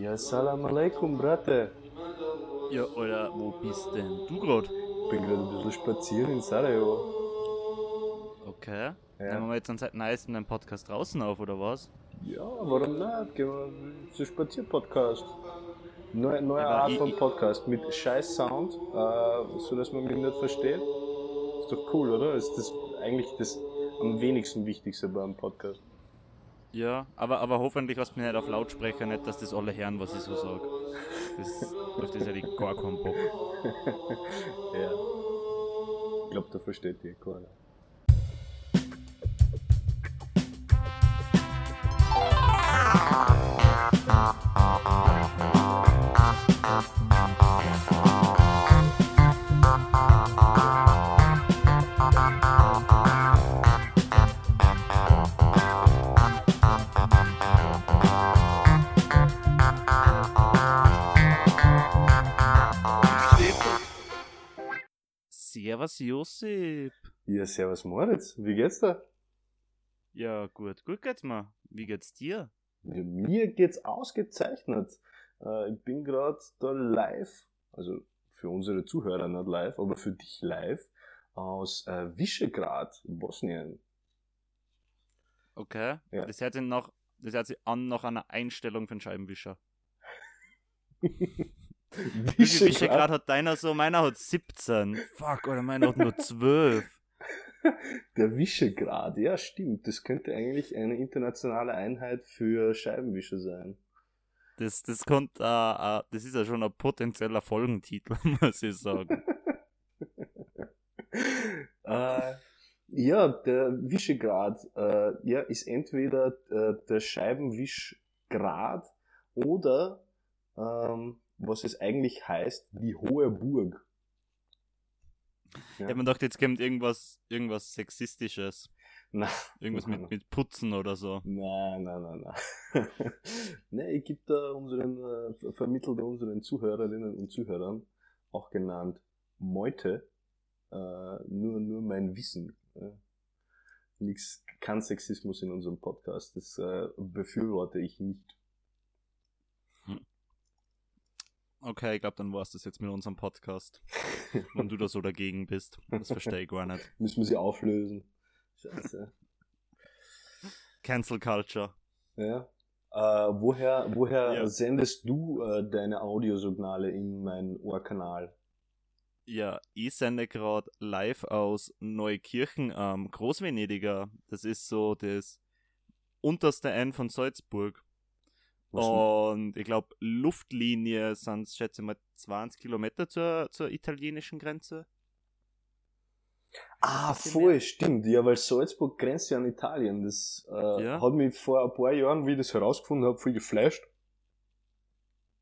Ja, salam alaikum, Brate. Ja, Alter, wo bist denn du grad? Ich bin gerade ein bisschen spazieren in Sarajevo. Okay. Ja. Nehmen wir jetzt dann seit neuestem einen Podcast draußen auf, oder was? Ja, warum nicht? Gehen wir zu Spazierpodcast. Neue, neue Ja, Art von Podcast mit scheiß Sound, äh, so dass man mich nicht versteht. Ist doch cool, oder? Ist das eigentlich das am wenigsten Wichtigste beim Podcast? Ja, aber, aber hoffentlich hast du mich nicht auf Lautsprecher, nicht, dass das alle hören, was ich so sag. Das, auf das hätte ich gar keinen Bock. ja. Ich glaube, da versteht die keiner. Servus Josip. Ja, servus Moritz, wie geht's da? Ja, gut, gut geht's mir. Wie geht's dir? Ja, mir geht's ausgezeichnet. Äh, ich bin gerade da live, also für unsere Zuhörer nicht live, aber für dich live, aus äh, Visegrad, Bosnien. Okay. Ja. Das hört sich nach, das hört sich an nach einer Einstellung für einen Scheibenwischer. Wie viel Visegrad hat deiner so? Meiner hat 17. Fuck, oder meiner hat nur 12. Der Visegrad, ja stimmt. Das könnte eigentlich eine internationale Einheit für Scheibenwischer sein. Das, das kommt, äh, äh, das ist ja schon ein potenzieller Folgentitel, muss ich sagen. äh, ja, der Visegrad äh, ja, ist entweder äh, der Scheibenwischgrad oder ähm, was es eigentlich heißt, die Hohe Burg. Ich hab mir gedacht, jetzt kommt irgendwas, irgendwas Sexistisches. Na, Irgendwas Nein. mit, mit Putzen oder so. Nein, nein, nein, nein. nee, ich gebe da unseren, äh, vermittelt unseren Zuhörerinnen und Zuhörern, auch genannt Meute, äh, nur, nur mein Wissen. Äh, nix, kein Sexismus in unserem Podcast, das äh, befürworte ich nicht. Okay, ich glaube, dann war's das jetzt mit unserem Podcast. Wenn du da so dagegen bist. Das verstehe ich gar nicht. Müssen wir sie auflösen. Scheiße. Cancel Culture. Ja. Äh, woher woher Ja. sendest du äh, deine Audiosignale in meinen Ohrkanal? Ja, ich sende gerade live aus Neukirchen am Großvenediger. Das ist so das unterste Ende von Salzburg. Und ich glaube, Luftlinie sind, schätze ich mal, 20 Kilometer zur, zur italienischen Grenze. Ah, voll, mehr. stimmt. Ja, weil Salzburg grenzt ja an Italien. Das äh, Ja. hat mich vor ein paar Jahren, wie ich das herausgefunden habe, voll geflasht.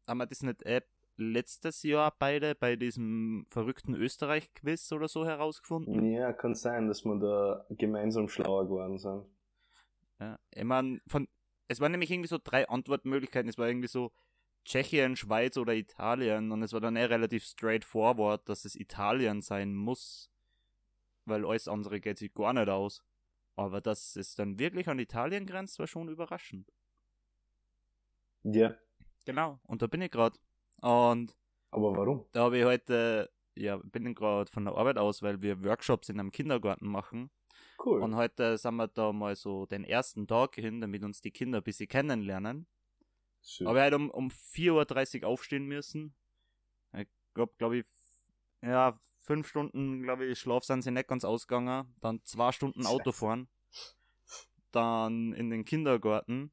Haben wir das nicht äh, letztes Jahr beide bei diesem verrückten Österreich-Quiz oder so herausgefunden? Ja, kann sein, dass wir da gemeinsam schlauer geworden sind. Ja, ich mein, von, es waren nämlich irgendwie so drei Antwortmöglichkeiten. Es war irgendwie so Tschechien, Schweiz oder Italien. Und es war dann eh relativ straightforward, dass es Italien sein muss. Weil alles andere geht sich gar nicht aus. Aber dass es dann wirklich an Italien grenzt, war schon überraschend. Ja, Genau, und da bin ich gerade. Und aber warum? da habe ich heute, ja, bin ich gerade von der Arbeit aus, weil wir Workshops in einem Kindergarten machen. Cool. Und heute sind wir da mal so den ersten Tag hin, damit uns die Kinder ein bisschen kennenlernen. Schön. Aber er hat um, um 4.30 Uhr aufstehen müssen. Ich glaube, glaube ich, ja, fünf Stunden, glaube ich, Schlaf sind sie nicht ganz ausgegangen. Dann zwei Stunden Scheiße. Auto fahren. Dann in den Kindergarten.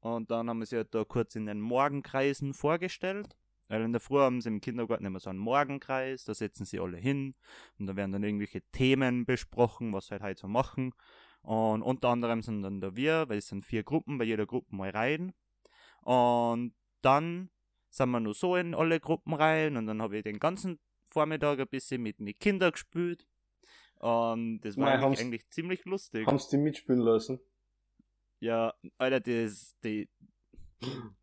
Und dann haben wir sie halt da kurz in den Morgenkreisen vorgestellt. Weil in der Früh haben sie im Kindergarten immer so einen Morgenkreis, da setzen sie alle hin und da werden dann irgendwelche Themen besprochen, was sie halt heute so machen. Und unter anderem sind dann da wir, weil es sind vier Gruppen, bei jeder Gruppe mal rein. Und dann sind wir nur so in alle Gruppen rein und dann habe ich den ganzen Vormittag ein bisschen mit den Kindern gespielt. Und das war haben's- eigentlich ziemlich lustig. Haben sie die mitspielen lassen? Ja, Alter, das, die,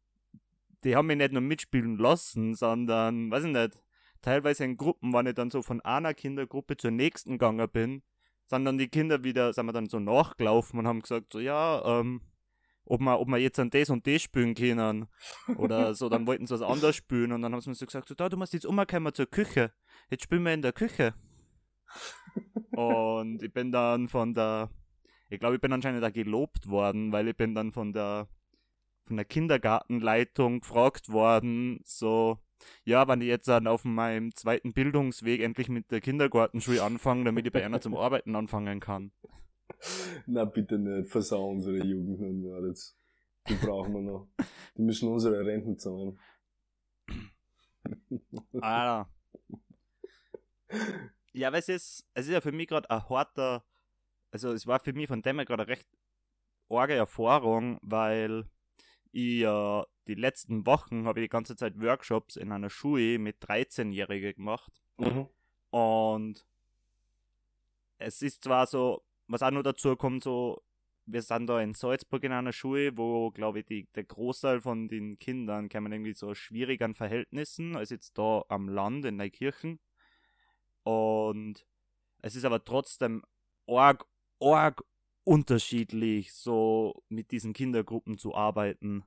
die haben mich nicht nur mitspielen lassen, sondern, weiß ich nicht, teilweise in Gruppen, wenn ich dann so von einer Kindergruppe zur nächsten gegangen bin, sind dann die Kinder wieder, sind wir dann so nachgelaufen und haben gesagt, so, ja, ähm, ob wir, ob wir jetzt an das und das spielen können. Oder so, dann wollten sie was anderes spielen und dann haben sie mir so gesagt, so, da, du musst jetzt umkommen zur Küche. Jetzt spielen wir in der Küche. und ich bin dann von der, ich glaube, ich bin anscheinend da gelobt worden, weil ich bin dann von der, von der Kindergartenleitung gefragt worden, so, ja, wenn ich jetzt dann auf meinem zweiten Bildungsweg endlich mit der Kindergartenschule anfange, damit ich bei einer zum Arbeiten anfangen kann. Na bitte nicht, versau unsere Jugend nicht mehr jetzt. Die brauchen wir noch. Die müssen unsere Renten zahlen. Ah. Ja, weil es ist, es ist ja für mich gerade ein harter, also es war für mich von dem her gerade eine recht arge Erfahrung, weil ich ja die letzten Wochen habe ich die ganze Zeit Workshops in einer Schule mit 13-Jährigen gemacht. Mhm. Und es ist zwar so, was auch noch dazu kommt, so, wir sind da in Salzburg in einer Schule, wo, glaube ich, die, der Großteil von den Kindern kommen irgendwie so schwierigeren Verhältnissen als jetzt da am Land in Neukirchen. Und es ist aber trotzdem arg, arg unterschiedlich, so mit diesen Kindergruppen zu arbeiten.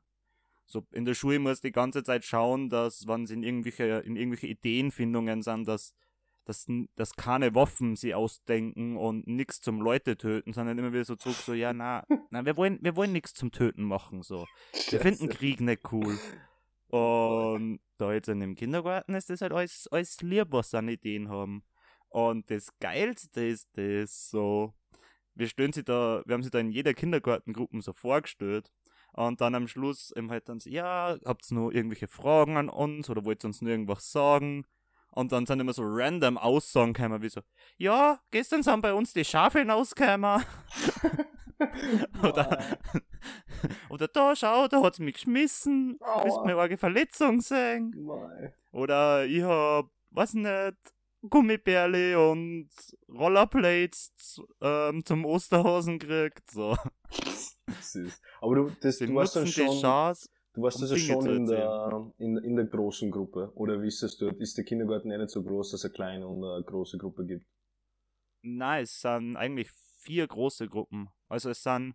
So in der Schule muss die ganze Zeit schauen, dass, wenn sie in irgendwelche, in irgendwelche Ideenfindungen sind, dass, dass, dass keine Waffen sie ausdenken und nichts zum Leute töten, sondern immer wieder so zurück, so, ja, na, na, wir wollen, wir wollen nichts zum Töten machen, so. Wir finden Krieg nicht cool. Und da jetzt in dem Kindergarten ist das halt alles, alles lieb, was sie an Ideen haben. Und das Geilste ist das so, wir stellen sie da, wir haben sie da in jeder Kindergartengruppe so vorgestellt. Und dann am Schluss eben halt dann so, ja, habt ihr noch irgendwelche Fragen an uns oder wollt ihr uns nur irgendwas sagen? Und dann sind immer so random Aussagen gekommen, wie so, ja, gestern sind bei uns die Schafe hinausgekommen. oder, oder da, schau, da hat's mich geschmissen. Willst mir eine Verletzung sehen? Mei. Oder ich hab, weiß nicht, Gummibärle und Rollerblades z- ähm, zum Osterhasen gekriegt. So. Süß. Aber du, das, Sie du warst dann schon, Chance. du warst um also Dinge schon in der, in, in der großen Gruppe. Oder wie ist das dort? Ist der Kindergarten eh nicht so groß, dass es eine kleine und eine große Gruppe gibt? Nein, es sind eigentlich vier große Gruppen. Also es sind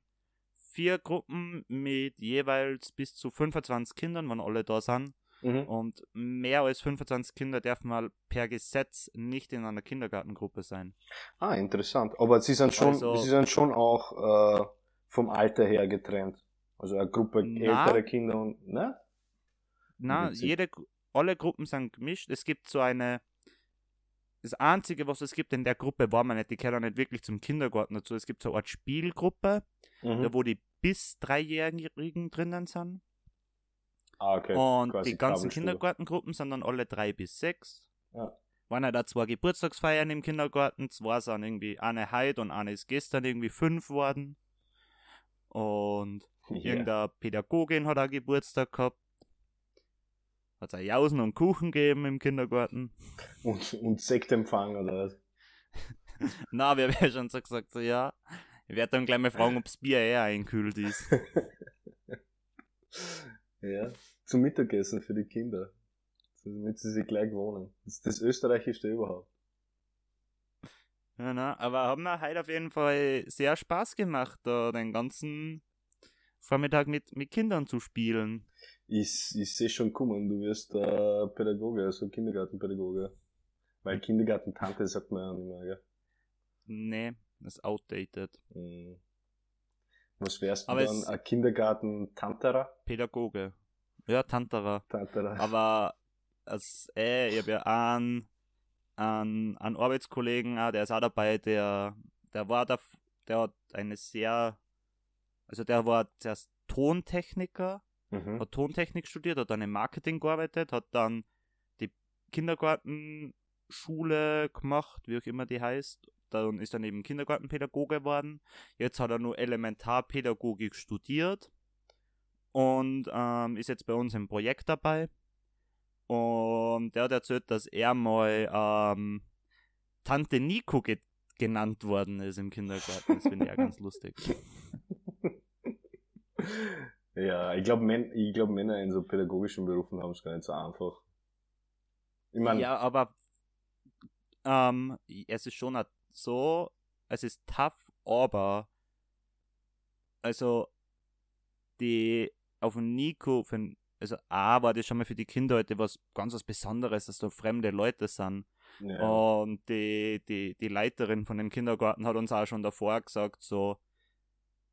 vier Gruppen mit jeweils bis zu 25 Kindern, wenn alle da sind. Mhm. Und mehr als 25 Kinder dürfen mal per Gesetz nicht in einer Kindergartengruppe sein. Ah, interessant. Aber sie sind schon, Also- sie sind schon auch äh, vom Alter her getrennt. Also eine Gruppe Na. ältere Kinder und, ne? Na, Witzig. jede, alle Gruppen sind gemischt. Es gibt so eine. Das Einzige, was es gibt in der Gruppe, war man nicht, die gehören nicht wirklich zum Kindergarten dazu. Es gibt so eine Art Spielgruppe, Mhm. da wo die bis Dreijährigen drinnen sind. Ah, okay. Und Quasi die ganzen. Kindergartengruppen sind dann alle drei bis sechs. Ja. Waren ja da zwei Geburtstagsfeiern im Kindergarten, zwei sind irgendwie eine heute und eine ist gestern irgendwie fünf worden. Und Ja. irgendeine Pädagogin hat auch Geburtstag gehabt. Hat es Jausen und Kuchen gegeben im Kindergarten. Und, und Sektempfang oder was? Na, wir haben ja schon so gesagt, so ja. Ich werde dann gleich mal fragen, ob das Bier eher einkühlt ist. Ja. Zum Mittagessen für die Kinder. Damit sie sich gleich wohnen. Das ist das Österreichischste überhaupt. Ja, na, aber haben wir heute auf jeden Fall sehr Spaß gemacht, da den ganzen Vormittag mit, mit Kindern zu spielen. Ich, ich sehe schon kommen, du wirst äh, Pädagoge, also Kindergartenpädagoge. Weil Kindergartentante sagt man ja nicht mehr, gell? Nee, das ist outdated. Mhm. Was wärst du Aber dann? Ein Kindergartentanterer? Pädagoge. Ja, Tanterer. Tanterer. Aber als, äh, ich habe ja einen, einen, einen Arbeitskollegen, der ist auch dabei, der, der war da, der hat eine sehr, also der war zuerst Tontechniker, Mhm. hat Tontechnik studiert, hat dann im Marketing gearbeitet, hat dann die Kindergartenschule gemacht, wie auch immer die heißt. Dann ist dann eben Kindergartenpädagoge geworden. Jetzt hat er nur Elementarpädagogik studiert und ähm, ist jetzt bei uns im Projekt dabei. Und der hat erzählt, dass er mal ähm, Tante Nico ge genannt worden ist im Kindergarten. Das finde ich auch ganz lustig. Ja, ich glaube, Män ich glaub, Männer in so pädagogischen Berufen haben es gar nicht so einfach. Ich meine, ja, aber ähm, es ist schon a- so, es ist tough, aber also die auf dem Nico, für, also A war das schon mal für die Kinder heute was ganz was Besonderes, dass da fremde Leute sind. Ja. Und die, die, die Leiterin von dem Kindergarten hat uns auch schon davor gesagt, so,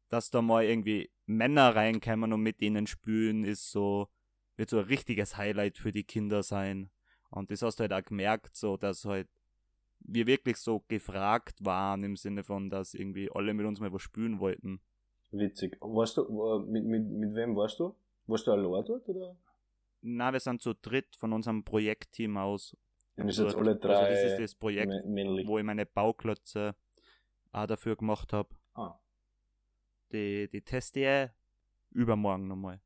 dass da mal irgendwie Männer reinkommen und mit ihnen spülen, ist so, wird so ein richtiges Highlight für die Kinder sein. Und das hast du halt auch gemerkt, so, dass halt wir wirklich so gefragt waren im Sinne von, dass irgendwie alle mit uns mal was spülen wollten. Witzig. Warst du, äh, mit, mit, mit wem warst du? Warst du allein dort, oder? Na, wir sind zu dritt von unserem Projektteam aus. Und ist jetzt dort. alle drei Also das ist das Projekt, mä- männlich. wo ich meine Bauklötze auch dafür gemacht habe. Ah, Die, die teste ich übermorgen nochmal.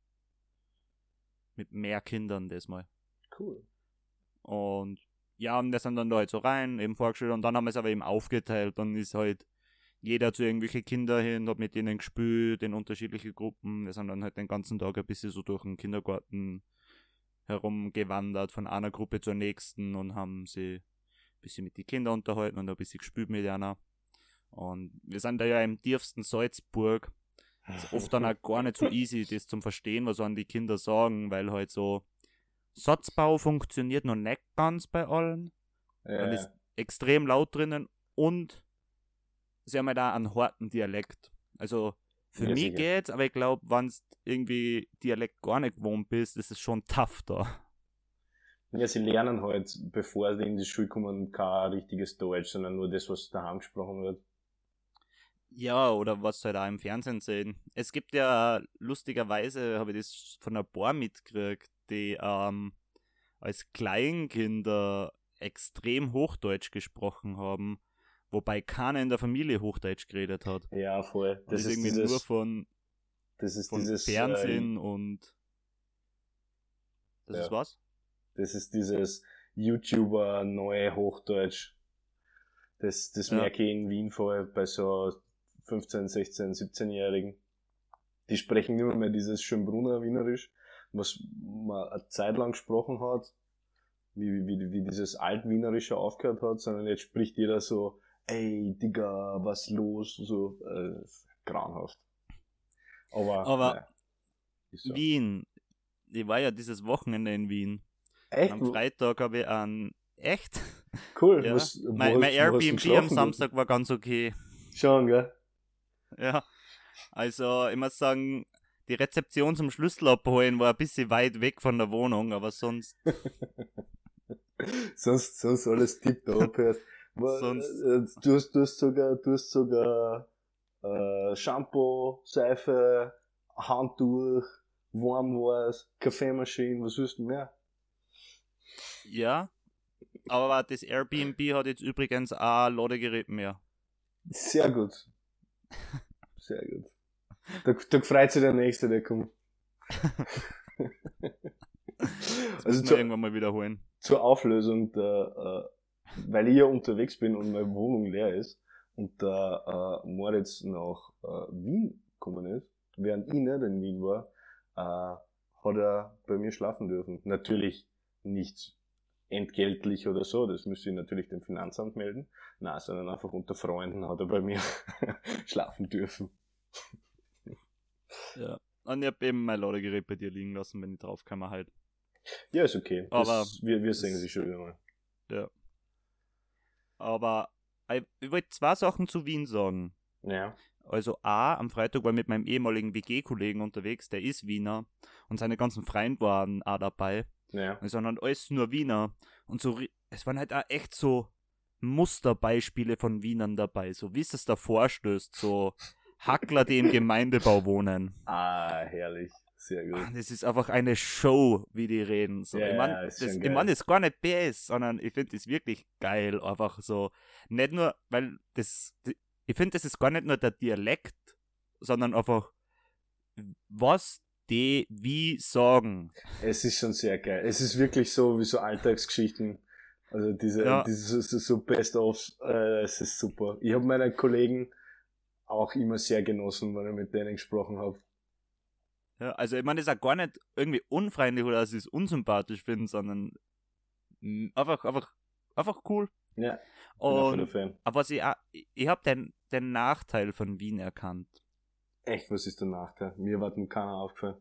Mit mehr Kindern das mal. cool. Und ja, und wir sind dann da halt so rein, eben vorgestellt und dann haben wir es aber eben aufgeteilt. Dann ist halt jeder zu irgendwelche Kinder hin, hat mit denen gespielt, in unterschiedliche Gruppen. Wir sind dann halt den ganzen Tag ein bisschen so durch den Kindergarten herumgewandert, von einer Gruppe zur nächsten und haben sie ein bisschen mit den Kindern unterhalten und ein bisschen gespielt mit einer. Und wir sind da ja im tiefsten Salzburg. Ist oft dann auch gar nicht so easy, das zum Verstehen, was an die Kinder sagen, weil halt so Satzbau funktioniert noch nicht ganz bei allen. ja, Man ist extrem laut drinnen und sie haben halt auch einen harten Dialekt. Also für Ja, mich sicher. geht's, aber ich glaube, wenn du irgendwie Dialekt gar nicht gewohnt bist, ist es schon tough da. ja, sie lernen halt, bevor sie in die Schule kommen, kein richtiges Deutsch, sondern nur das, was daheim gesprochen wird. Ja, oder was sie halt auch im Fernsehen sehen. Es gibt ja lustigerweise, habe ich das von ein paar mitgekriegt, die ähm, als Kleinkinder extrem Hochdeutsch gesprochen haben, wobei keiner in der Familie Hochdeutsch geredet hat. Ja, voll. Das ist irgendwie dieses, nur von, das ist von dieses, Fernsehen und das ja. ist was? Äh, das ist dieses YouTuber neue Hochdeutsch. Das, das Ja. merke ich in Wien vor bei so 15, 16, 17-Jährigen. Die sprechen nicht mehr dieses Schönbrunner Wienerisch, was man eine Zeit lang gesprochen hat, wie, wie, wie dieses Altwienerische aufgehört hat, sondern jetzt spricht jeder so, ey, Digga, was los? So, äh, grauenhaft. Aber, Aber naja, so. Wien. Ich war ja dieses Wochenende in Wien. Echt? Am Freitag habe ich einen echt. Cool. Ja. Was, mein mein Airbnb am? Samstag war ganz okay. Schon, gell? Ja. Also, ich muss sagen, die Rezeption zum Schlüssel abholen war ein bisschen weit weg von der Wohnung, aber sonst. sonst, sonst alles tipptopp Sonst- äh, Du hast, du hast sogar, du hast sogar äh, Shampoo, Seife, Handtuch, Warmwas, Kaffeemaschine, was willst du mehr? Ja. Aber das Airbnb hat jetzt übrigens auch ein Ladegerät mehr. Sehr gut. Sehr gut. Da, da freut sich der Nächste, der kommt. Das also zur, irgendwann mal wiederholen. zur Auflösung, der, äh, weil ich ja unterwegs bin und meine Wohnung leer ist und der äh, Moritz nach äh, Wien gekommen ist, während ich nicht in Wien war, äh, hat er bei mir schlafen dürfen. Natürlich nicht entgeltlich oder so, das müsste ich natürlich dem Finanzamt melden. Nein, sondern einfach unter Freunden hat er bei mir schlafen dürfen. Ja. Und ich habe eben mein Ladegerät bei dir liegen lassen, wenn ich drauf kann, halt. Ja, ist okay. Das, Aber wir, wir sehen das- sie schon wieder mal. Aber ich, ich wollte zwei Sachen zu Wien sagen. Ja. Also A, am Freitag war ich mit meinem ehemaligen WG-Kollegen unterwegs, der ist Wiener und seine ganzen Freunde waren auch dabei. Ja. Und sondern alles nur Wiener. Und so, es waren halt auch echt so Musterbeispiele von Wienern dabei. So wie es das da vorstößt, so Hackler, die im Gemeindebau wohnen. Ah, herrlich. Sehr gut. Das ist einfach eine Show, wie die reden. So, Ja, ich meine, das, ich mein, das ist gar nicht BS, sondern ich finde das wirklich geil. Einfach so, nicht nur, weil das, ich finde, das ist gar nicht nur der Dialekt, sondern einfach, was die wie sagen. Es ist schon sehr geil. Es ist wirklich so wie so Alltagsgeschichten. Also diese, Ja. diese so, Best-ofs, äh, es ist super. Ich habe meine Kollegen auch immer sehr genossen, wenn ich mit denen gesprochen habe. Ja, also ich meine, das ist auch gar nicht irgendwie unfreundlich oder dass ich es unsympathisch finde, sondern mm, einfach, einfach, einfach cool. Ja, Und aber was ich auch, ich, habe den, den Nachteil von Wien erkannt. Echt, was ist der Nachteil? Mir war nun keiner aufgefallen.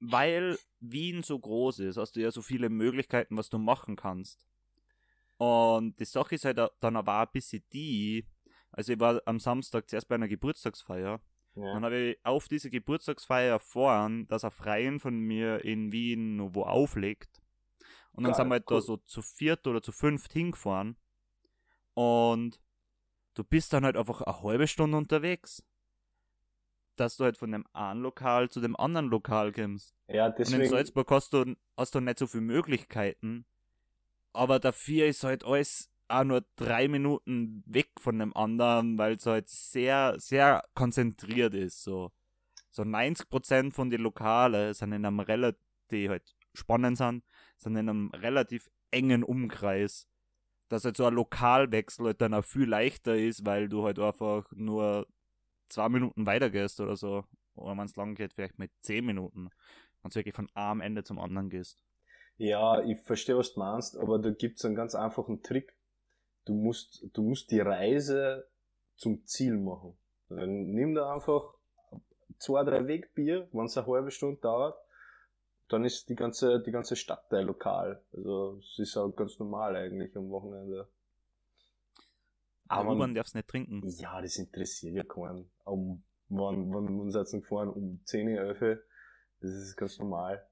Weil Wien so groß ist, hast du ja so viele Möglichkeiten, was du machen kannst. Und die Sache ist halt dann aber auch ein bisschen die, also ich war am Samstag zuerst bei einer Geburtstagsfeier. Ja. Dann habe ich auf diese Geburtstagsfeier erfahren, dass ein Freien von mir in Wien wo auflegt. Und dann Geil, sind wir halt cool. da so zu viert oder zu fünft hingefahren. Und du bist dann halt einfach eine halbe Stunde unterwegs dass du halt von dem einen Lokal zu dem anderen Lokal kommst. Ja, deswegen. Und in Salzburg hast du, hast du nicht so viele Möglichkeiten, aber dafür ist halt alles auch nur drei Minuten weg von dem anderen, weil es halt sehr, sehr konzentriert ist. So, so 90% von den Lokalen sind in einem relativ, die halt spannend sind, sind in einem relativ engen Umkreis. Dass halt so ein Lokalwechsel halt dann auch viel leichter ist, weil du halt einfach nur zwei Minuten weitergehst oder so, oder wenn es lang geht, vielleicht mit zehn Minuten, wenn du wirklich von einem Ende zum anderen gehst. Ja, ich verstehe, was du meinst, aber da gibt es einen ganz einfachen Trick. Du musst, du musst die Reise zum Ziel machen. Dann nimm da einfach zwei, drei Wegbier, wenn es eine halbe Stunde dauert, dann ist die ganze, die ganze Stadtteil lokal. Also es ist auch ganz normal eigentlich am Wochenende. Aber man darf es nicht trinken. Ja, das interessiert ja keinen. Um, wann, wann wir uns jetzt gefahren? Um 10, 11 Das ist ganz normal.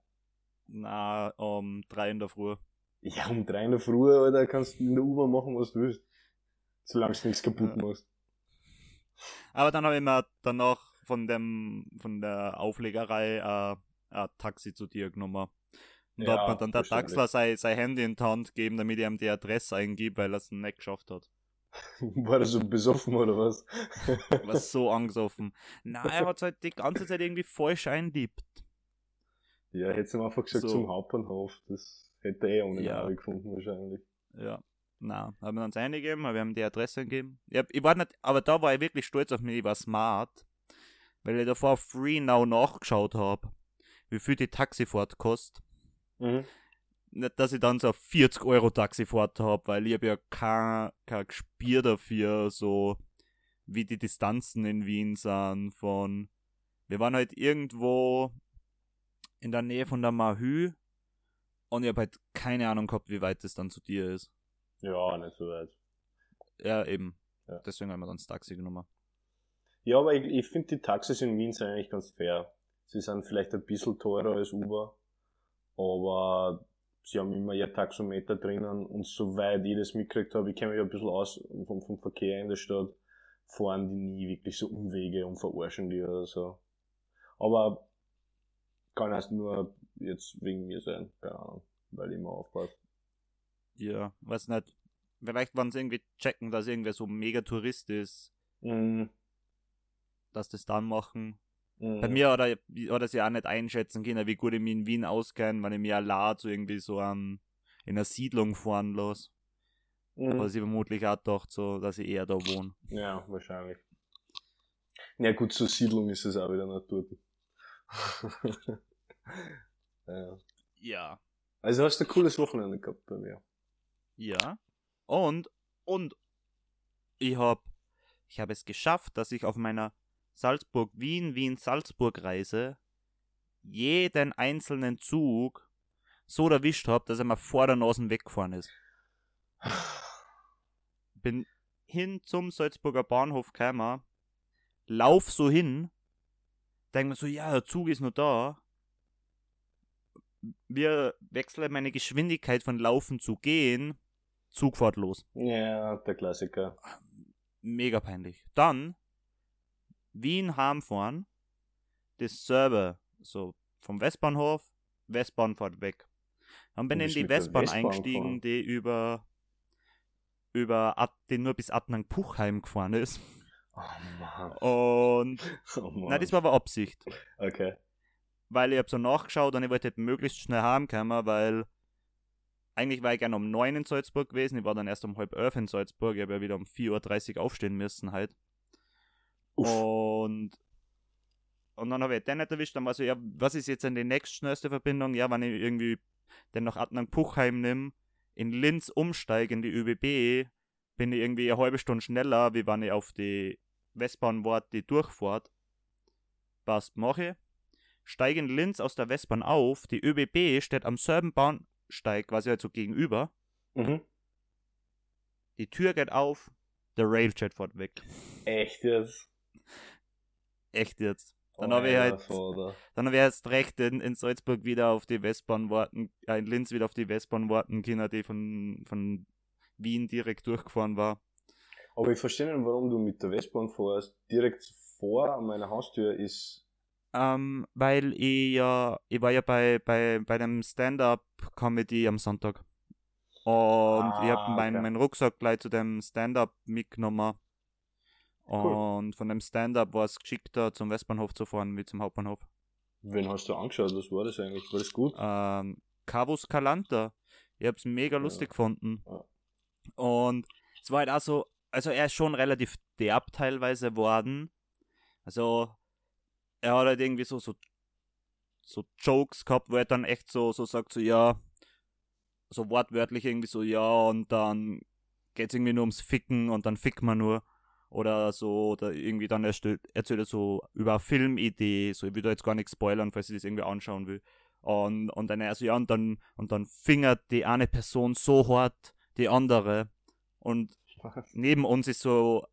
Na, um 3 in der Früh. Ja, um 3 in der Früh, Alter, kannst du in der U-Bahn machen, was du willst. Solange du nichts kaputt machst. Aber dann habe ich mir danach von dem, von der Auflegerei äh, ein Taxi zu dir genommen. Und ja, da hat mir dann der Taxler sein, sein Handy in die Hand gegeben, damit er ihm die Adresse eingibt, weil er es nicht geschafft hat. War er so besoffen oder was? Was so angesoffen. Nein, er hat halt die ganze Zeit irgendwie falsch eindippt. Ja, hätte ihm einfach gesagt so. zum Hauptbahnhof. Das hätte er eh ohne ja. gefunden wahrscheinlich. Ja. Na, haben wir uns eingegeben, wir haben die Adresse gegeben. Ich, ich war nicht, aber da war ich wirklich stolz auf mich, ich war smart, weil ich davor Free Now nachgeschaut habe, wie viel die Taxifahrt kostet. Mhm nicht, dass ich dann so 40 Euro Taxifahrt habe, weil ich habe ja kein, kein Gespür dafür, so wie die Distanzen in Wien sind von wir waren halt irgendwo in der Nähe von der Mahü und ich habe halt keine Ahnung gehabt, wie weit das dann zu dir ist. Ja, nicht so weit. Ja, eben. Ja. Deswegen haben wir dann das Taxi genommen. Ja, aber ich, ich finde die Taxis in Wien sind eigentlich ganz fair. Sie sind vielleicht ein bisschen teurer als Uber, aber sie haben immer ihr Taxometer drinnen und soweit ich das mitgekriegt habe, ich kenne mich ein bisschen aus vom, vom Verkehr in der Stadt, fahren die nie wirklich so Umwege und verarschen die oder so. Aber kann erst nur jetzt wegen mir sein, keine Ahnung, weil ich immer aufpasse. Ja, weiß nicht. Vielleicht wollen sie irgendwie checken, dass irgendwer so mega Tourist ist. Mhm. Dass das dann machen. Mhm. Bei mir oder, oder sie auch nicht einschätzen können, wie gut ich mich in Wien auskenne, wenn ich mir allein so irgendwie so an, in einer Siedlung fahren los. Mhm. Aber sie vermutlich auch gedacht, so, dass ich eher da wohne. Ja, wahrscheinlich. Ja gut, zur Siedlung ist es auch wieder Natur. ja. ja. Also hast du ein cooles Wochenende gehabt bei mir. Ja. Und, und ich habe ich hab es geschafft, dass ich auf meiner Salzburg-Wien, Wien-Salzburg-Reise jeden einzelnen Zug so erwischt habe, dass er mir vor der Nase weggefahren ist. Bin hin zum Salzburger Bahnhof gekommen, lauf so hin, denk mir so, ja, der Zug ist nur da. Wir wechseln meine Geschwindigkeit von Laufen zu Gehen, Zugfahrt los. Ja, der Klassiker. Mega peinlich. Dann Wien heimfahren, dasselbe, so vom Westbahnhof, Westbahn fährt weg. Dann bin ich in die Westbahn, Westbahn eingestiegen, fahren. die über, über, die nur bis Adnang-Puchheim gefahren ist. Oh Mann. Und, oh Mann. nein, das war aber Absicht. Okay. Weil ich habe so nachgeschaut und ich wollte halt möglichst schnell heimkommen, weil eigentlich war ich gerne um 9 in Salzburg gewesen, ich war dann erst um halb elf in Salzburg, ich habe ja wieder um 4.30 Uhr aufstehen müssen halt. Und, und dann habe ich den nicht erwischt. Dann war so, ja, was ist jetzt denn die nächstschnellste Verbindung? Ja, wenn ich irgendwie den nach Adnang-Puchheim nehme, in Linz umsteige in die ÖBB, bin ich irgendwie eine halbe Stunde schneller, wie wenn ich auf die Westbahn warte, die durchfahrt. passt, mache steige in Linz aus der Westbahn auf, die ÖBB steht am selben Bahnsteig quasi halt so gegenüber. Mhm. Die Tür geht auf, der Railjet fährt weg. Echt jetzt? Echt jetzt. Dann habe ich halt, dann habe ich erst recht in, in Salzburg wieder auf die Westbahn warten, äh, in Linz wieder auf die Westbahn warten können, die von, von Wien direkt durchgefahren war. Aber ich verstehe nicht, warum du mit der Westbahn fährst. Direkt vor meiner Haustür ist. Ähm, weil ich ja, ich war ja bei, bei, bei dem Stand-Up-Comedy am Sonntag. Und Ah, ich habe meinen okay. mein Rucksack gleich zu dem Stand-Up mitgenommen. Cool. Und von dem Stand-Up war es geschickter, zum Westbahnhof zu fahren, wie zum Hauptbahnhof. Wen hast du angeschaut? Was war das eigentlich? War das gut? Ähm, Cavus Calanta. Ich hab's mega Ja. lustig gefunden. Ja. Und es war halt auch so, also er ist schon relativ derb teilweise worden. Also er hat halt irgendwie so, so, so Jokes gehabt, wo er dann echt so, so sagt, so ja, so wortwörtlich irgendwie so, ja, und dann geht's irgendwie nur ums Ficken und dann fickt man nur. Oder so, oder irgendwie dann erzählt, erzählt er so über Filmidee, so ich will da jetzt gar nichts spoilern, falls ich das irgendwie anschauen will. Und, und dann er so, ja, und dann, und dann fingert die eine Person so hart die andere. Und neben uns ist so,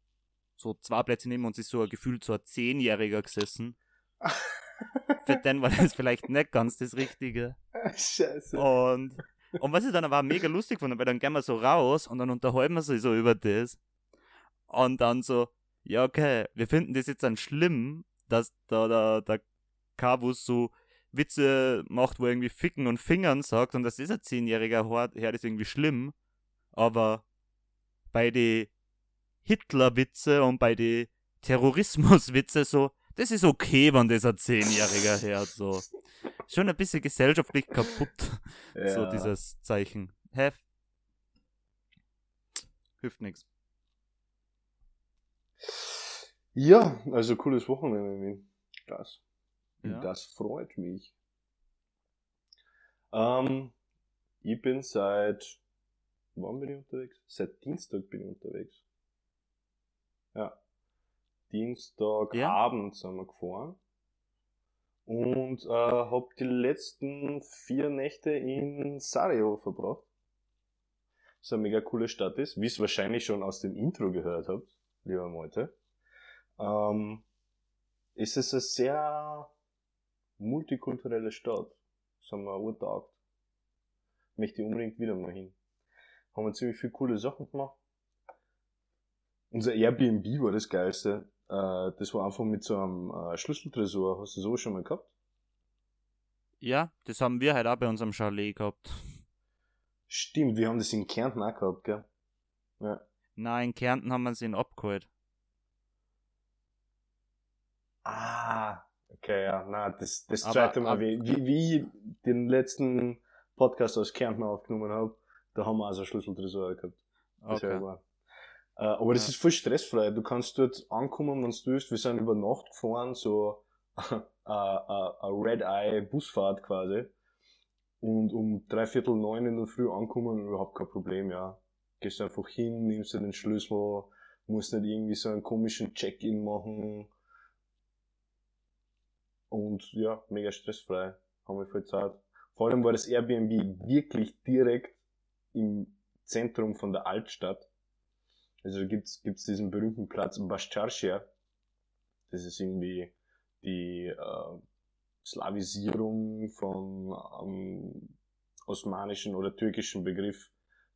so zwei Plätze neben uns ist so ein gefühlt so ein Zehnjähriger gesessen. Für den war das vielleicht nicht ganz das Richtige. Scheiße. Und, und was ich dann aber mega lustig fand, weil dann gehen wir so raus und dann unterhalten wir sich so über das. Und dann so, ja, okay, wir finden das jetzt dann schlimm, dass da der, der Kabus so Witze macht, wo er irgendwie Ficken und Fingern sagt und das ist ein zehnjähriger Hort, her das ist irgendwie schlimm. Aber bei die Hitler-Witze und bei die Terrorismus-Witze so, das ist okay, wenn das ein Zehnjähriger hört, so. Schon ein bisschen gesellschaftlich kaputt, so Ja. dieses Zeichen. Hä? Hilft nix. Ja, also cooles Wochenende. Das. Ja. Das freut mich. Ähm, ich bin seit, wann bin ich unterwegs? Seit Dienstag bin ich unterwegs. Ja. Dienstagabend sind wir gefahren. Und äh, hab die letzten vier Nächte in Sarajevo verbracht. Was eine mega coole Stadt ist, wie es wahrscheinlich schon aus dem Intro gehört habt, lieber Leute. Ähm, ist es eine sehr multikulturelle Stadt. Das haben wir urtaugt. Möchte ich unbedingt wieder mal hin. Haben wir ziemlich viele coole Sachen gemacht. Unser Airbnb war das geilste. Äh, das war einfach mit so einem äh, Schlüsseltresor. Hast du sowas schon mal gehabt? Ja, das haben wir halt auch bei unserem Chalet gehabt. Stimmt, wir haben das in Kärnten auch gehabt, gell? Ja. Nein, in Kärnten haben wir sie ihn abgeholt. Ah, okay, ja, na, das, das Aber zweite Mal, ab- wie, wie, wie ich den letzten Podcast aus Kärnten aufgenommen habe, da haben wir also Schlüsseltresor gehabt. Okay. war. Äh, aber das Ja. ist voll stressfrei. Du kannst dort ankommen, wenn du willst. Wir sind über Nacht gefahren, so äh, eine Red Eye Busfahrt quasi. Und um dreiviertel neun in der Früh ankommen, überhaupt kein Problem, ja. Gehst einfach hin, nimmst dir den Schlüssel, musst nicht irgendwie so einen komischen Check-in machen. Und ja, mega stressfrei. Haben wir voll Zeit. Vor allem war das Airbnb wirklich direkt im Zentrum von der Altstadt. Also gibt's gibt's diesen berühmten Platz Bascharschia. Das ist irgendwie die äh, Slavisierung von ähm, osmanischen oder türkischen Begriff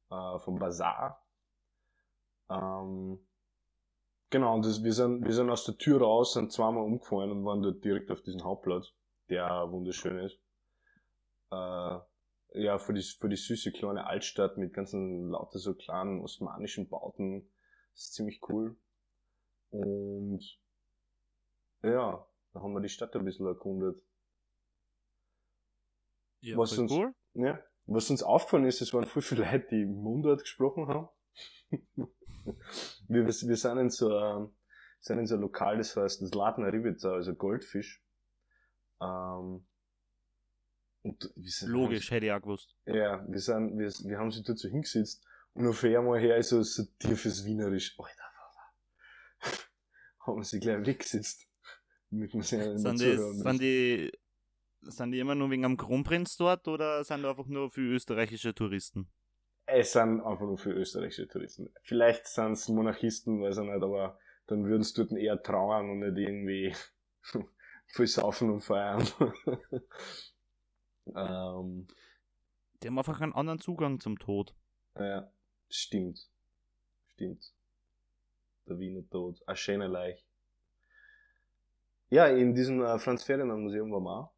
äh, vom Bazar. Ähm, genau, und das, wir, sind, wir sind aus der Tür raus, sind zweimal umgefallen und waren dort direkt auf diesem Hauptplatz, der wunderschön ist. Äh, ja, für die, für die süße kleine Altstadt mit ganzen lauter so kleinen osmanischen Bauten. Das ist ziemlich cool. Und ja, da haben wir die Stadt ein bisschen erkundet. Ja, Was uns- cool. Ja, was uns aufgefallen ist, es waren voll viele Leute, die Mundart gesprochen haben. wir, wir sind in so einem, sind in so einem Lokal, das heißt das Latna Ribica, also Goldfisch. Ähm, und wir sind, Logisch, hätte ich auch gewusst. Ja, wir sind, wir, wir haben dort so hingesetzt und auf einmal her ist so, so tiefes Wienerisch. Alter, haben sie gleich weggesetzt. Damit man Sind die, sind, die, sind die immer nur wegen am Kronprinz dort oder sind da einfach nur für österreichische Touristen? Es sind einfach nur für österreichische Touristen. Vielleicht sind es Monarchisten, weiß ich nicht, aber dann würden sie dort eher trauern und nicht irgendwie viel saufen und feiern. ähm, die haben einfach einen anderen Zugang zum Tod. Ja, stimmt. Stimmt. Der Wiener Tod. Ein schöner Leich. Ja, in diesem äh, Franz Ferdinand Museum waren wir auch.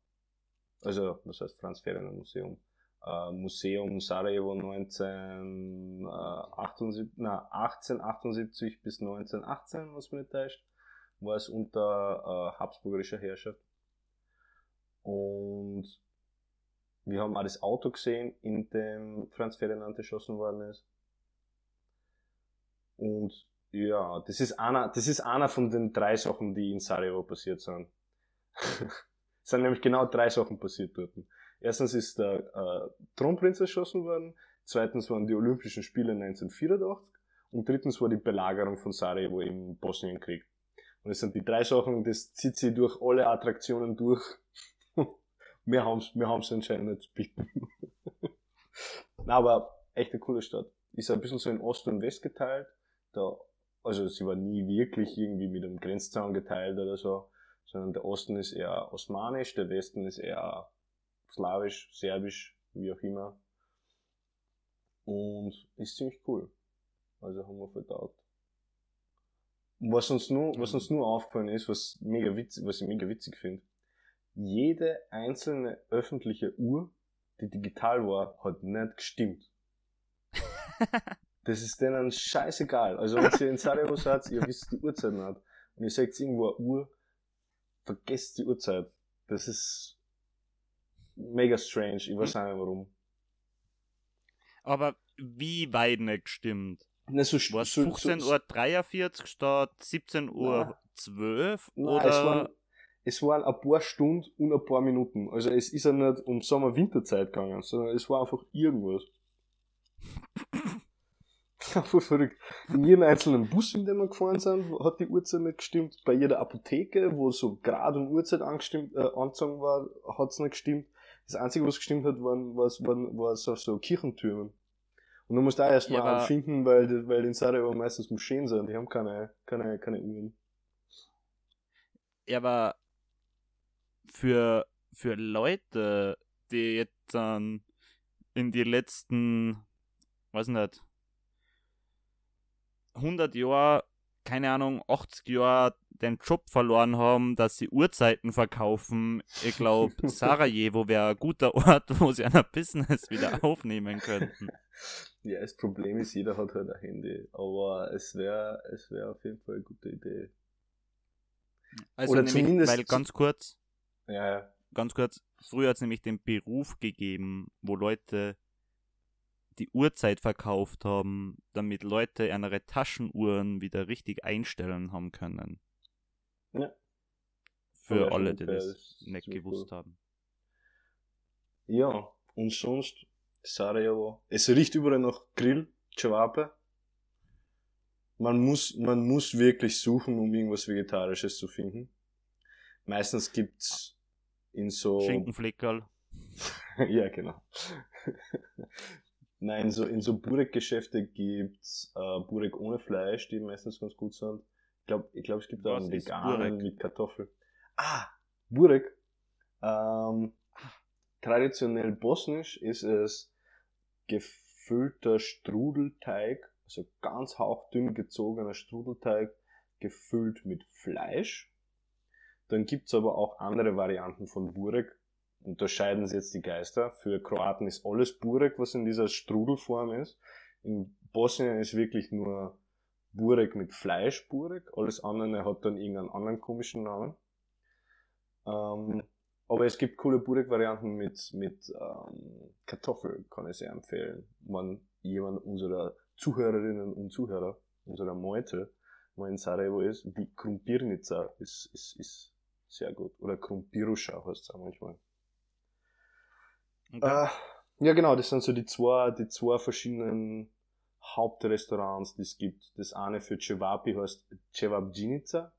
Also, was heißt Franz Ferdinand Museum? Äh, Museum Sarajevo 1978, äh, na, 1878 bis 1918, was mich nicht täuscht, war es unter äh, habsburgischer Herrschaft. Und wir haben auch das Auto gesehen, in dem Franz Ferdinand erschossen worden ist. Und ja, das ist einer, das ist einer von den drei Sachen, die in Sarajevo passiert sind. es sind nämlich genau drei Sachen passiert dort. Erstens ist der äh, Thronprinz erschossen worden, zweitens waren die Olympischen Spiele 1984 und drittens war die Belagerung von Sarajevo im Bosnienkrieg. Und es sind die drei Sachen, das zieht sich durch alle Attraktionen durch wir haben es wir haben's anscheinend nicht zu bieten. aber echt eine coole Stadt. Ist ein bisschen so in Ost und West geteilt. Da, also sie war nie wirklich irgendwie mit einem Grenzzaun geteilt oder so, sondern der Osten ist eher osmanisch, der Westen ist eher slawisch, serbisch, wie auch immer. Und ist ziemlich cool. Also haben wir verdaut. Was uns nur, was uns nur aufgefallen ist, was mega witzig, was ich mega witzig finde, jede einzelne öffentliche Uhr, die digital war, hat nicht gestimmt. das ist denen scheißegal. Also wenn ihr in Sarajevo seid, ihr wisst die Uhrzeit nicht und ihr seht irgendwo eine Uhr, vergesst die Uhrzeit. Das ist mega strange. Ich weiß auch nicht warum. Aber wie weit nicht gestimmt? Ne, so, war es 15.43 Uhr statt 17.12 Uhr 12, oder? Es waren ein paar Stunden und ein paar Minuten. Also es ist ja nicht um Sommer-Winterzeit gegangen, sondern es war einfach irgendwas. Voll verrückt. In jedem einzelnen Bus, in dem wir gefahren sind, hat die Uhrzeit nicht gestimmt. Bei jeder Apotheke, wo so Grad und Uhrzeit angestimmt, äh, angezogen war, hat es nicht gestimmt. Das Einzige, was gestimmt hat, waren, war, waren, war so, so Kirchentürmen. Und du musst da erstmal ja, finden, weil, weil in Sarajevo meistens Moscheen sind. Die haben keine, keine, keine Uhren. Ja, aber für, für Leute, die jetzt dann in die letzten, weiß nicht, 100 Jahre, keine Ahnung, 80 Jahre den Job verloren haben, dass sie Uhrzeiten verkaufen. Ich glaube, Sarajevo wäre ein guter Ort, wo sie ein Business wieder aufnehmen könnten. Ja, das Problem ist, jeder hat halt ein Handy, aber es wäre es wär auf jeden Fall eine gute Idee. Also Oder nämlich, zumindest, weil ganz kurz, ja, ja. Ganz kurz, früher hat es nämlich den Beruf gegeben, wo Leute die Uhrzeit verkauft haben, damit Leute ihre Taschenuhren wieder richtig einstellen haben können. Ja. Für alle, die das nicht gewusst cool. haben. Ja, und sonst Sarajevo. Es riecht überall nach Grill, Cevape. Man muss, man muss wirklich suchen, um irgendwas Vegetarisches zu finden. Meistens gibt's in so. Schinkenfleckerl. ja, genau. Nein, so, in so Burek-Geschäfte gibt's äh, Burek ohne Fleisch, die meistens ganz gut sind. Ich glaube, ich glaub, es gibt auch einen veganen mit Kartoffel. Ah, Burek. Ähm, traditionell bosnisch ist es gefüllter Strudelteig, also ganz hauchdünn gezogener Strudelteig, gefüllt mit Fleisch dann gibt's aber auch andere Varianten von Burek. Unterscheiden sie jetzt die Geister. Für Kroaten ist alles Burek, was in dieser Strudelform ist. In Bosnien ist wirklich nur Burek mit Fleisch Burek. Alles andere hat dann irgendeinen anderen komischen Namen. Ähm, aber es gibt coole Burek-Varianten mit, mit ähm, Kartoffel, kann ich sehr empfehlen. Wenn jemand unserer Zuhörerinnen und Zuhörer, unserer Meute, mal in Sarajevo ist, die Krumpirnica ist, ist, ist sehr gut. Oder Krumpiruscha heißt es auch manchmal. Okay. Äh, ja, genau, das sind so die zwei, die zwei verschiedenen Hauptrestaurants, die es gibt. Das eine für Cevapi heißt Cevapjinica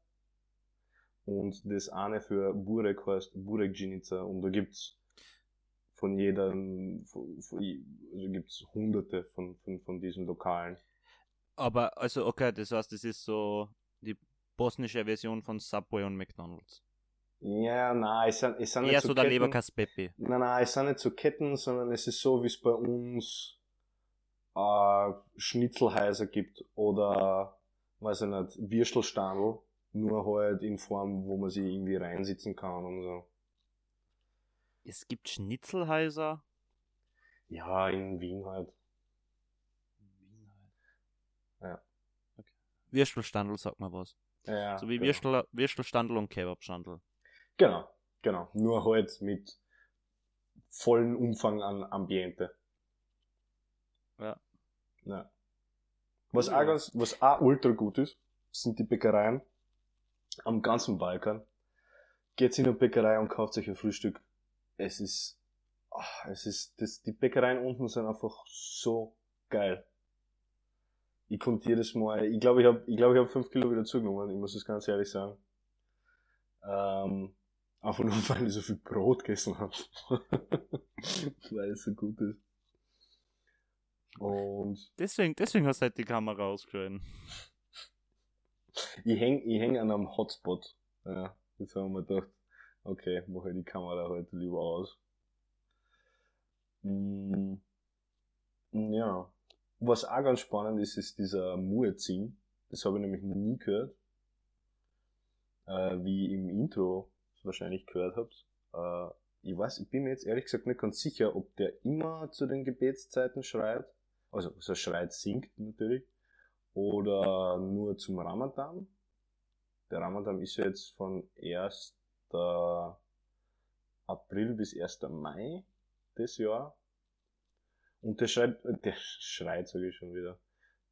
und das eine für Burek heißt Burek Ginica und da gibt's von jedem, von, von, also gibt's hunderte von, von, von diesen Lokalen. Aber, also, okay, das heißt, das ist so die bosnische Version von Subway und McDonalds. Ja, nein, es sind, es sind Eher nicht so so der. Nein, nein, es sind nicht so Ketten, sondern es ist so, wie es bei uns äh, Schnitzelhäuser gibt oder, weiß ich nicht, Würstelstandel, nur halt in Form, wo man sich irgendwie reinsitzen kann und so. Es gibt Schnitzelhäuser. Ja, in Wien halt. Ja. Okay. Würstelstandel, sag mal was. Ja, so wie genau. Würstel, Würstelstandel und Kebabstandel. Genau, genau. Nur halt mit vollen Umfang an Ambiente. Ja. Ja. Was Ja. auch ganz, was auch ultra gut ist, sind die Bäckereien am ganzen Balkan. Geht in eine Bäckerei und kauft euch ein Frühstück. Es ist, ah, es ist, das, die Bäckereien unten sind einfach so geil. Ich konnte jedes Mal, ich glaube, ich habe, ich glaube, ich habe fünf Kilo wieder zugenommen, ich muss es ganz ehrlich sagen. Ähm, einfach nur, weil ich so viel Brot gegessen habe. weil es so gut ist. Und Deswegen, deswegen hast du halt die Kamera ausgeschalten. ich häng, ich häng an einem Hotspot. Ja, jetzt haben wir gedacht, okay, mache ich die Kamera heute lieber aus. Mm, ja. Was auch ganz spannend ist, ist dieser Muezzin. Das habe ich nämlich nie gehört. Äh, wie im Intro wahrscheinlich gehört habt. Äh, ich weiß, ich bin mir jetzt ehrlich gesagt nicht ganz sicher, ob der immer zu den Gebetszeiten schreit. Also, also schreit, singt natürlich. Oder nur zum Ramadan. Der Ramadan ist ja jetzt von 1. April bis 1. Mai des Jahr. Und der schreit, der schreit, sage ich schon wieder.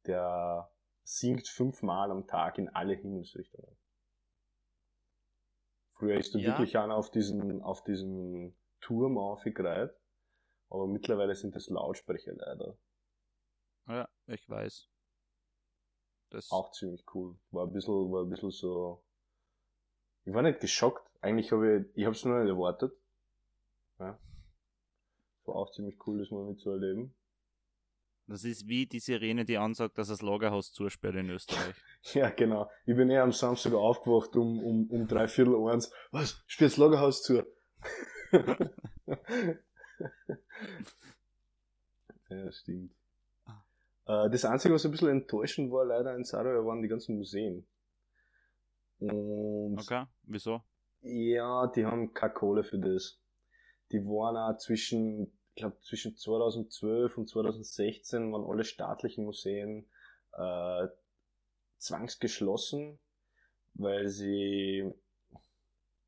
Der singt fünfmal am Tag in alle Himmelsrichtungen. Früher ist du Ja. wirklich einer auf diesen, auf diesen Turm aufgereiht. Aber mittlerweile sind das Lautsprecher leider. Ja, ich weiß. Das, Auch ziemlich cool. War ein bisschen, war ein bisschen so. Ich war nicht geschockt. Eigentlich habe ich, ich habe es nur nicht erwartet. Ja. War auch ziemlich cool, das mal mitzuerleben. Das ist wie die Sirene, die ansagt, dass das Lagerhaus zusperrt in Österreich. Ja, genau. Ich bin eher am Samstag aufgewacht um, um, um drei Viertel eins. Was? Spielt das Lagerhaus zu? ja, stimmt. Äh, das Einzige, was ein bisschen enttäuschend war, leider in Sarajevo, waren die ganzen Museen. Und Okay, wieso? ja, die haben keine Kohle für das. Die waren auch zwischen, ich glaube, zwischen 2012 und 2016 waren alle staatlichen Museen äh, zwangsgeschlossen, weil sie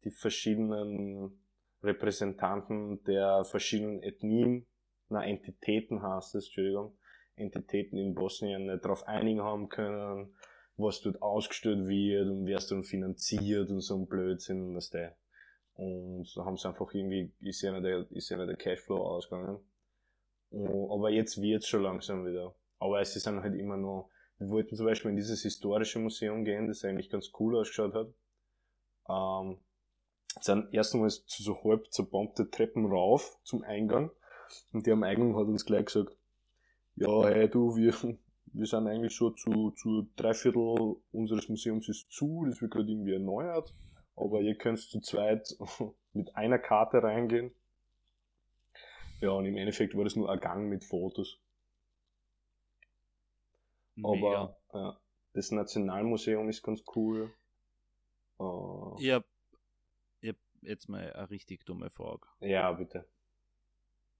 die verschiedenen Repräsentanten der verschiedenen Ethnien, na, Entitäten heißt es, Entschuldigung, Entitäten in Bosnien nicht darauf einigen haben können, was dort ausgestellt wird und wer es dann finanziert und so ein Blödsinn, was der. Und da haben sie einfach irgendwie, ist ja nicht der, ist ja nicht der Cashflow ausgegangen. Und, aber jetzt wird's schon langsam wieder. Aber es ist dann halt immer noch, wir wollten zum Beispiel in dieses historische Museum gehen, das eigentlich ganz cool ausgeschaut hat. Ähm, sind erstmal zu so halb zerbombte Treppen rauf zum Eingang. Und die am Eingang hat uns gleich gesagt, ja, hey du, wir, wir sind eigentlich schon zu, zu drei Viertel unseres Museums ist zu, das wird gerade irgendwie erneuert, aber ihr könnt zu zweit mit einer Karte reingehen. Ja, und im Endeffekt war das nur ein Gang mit Fotos. Mega. Aber ja, das Nationalmuseum ist ganz cool. Äh, Ich hab, ich hab jetzt mal eine richtig dumme Frage. ja, bitte.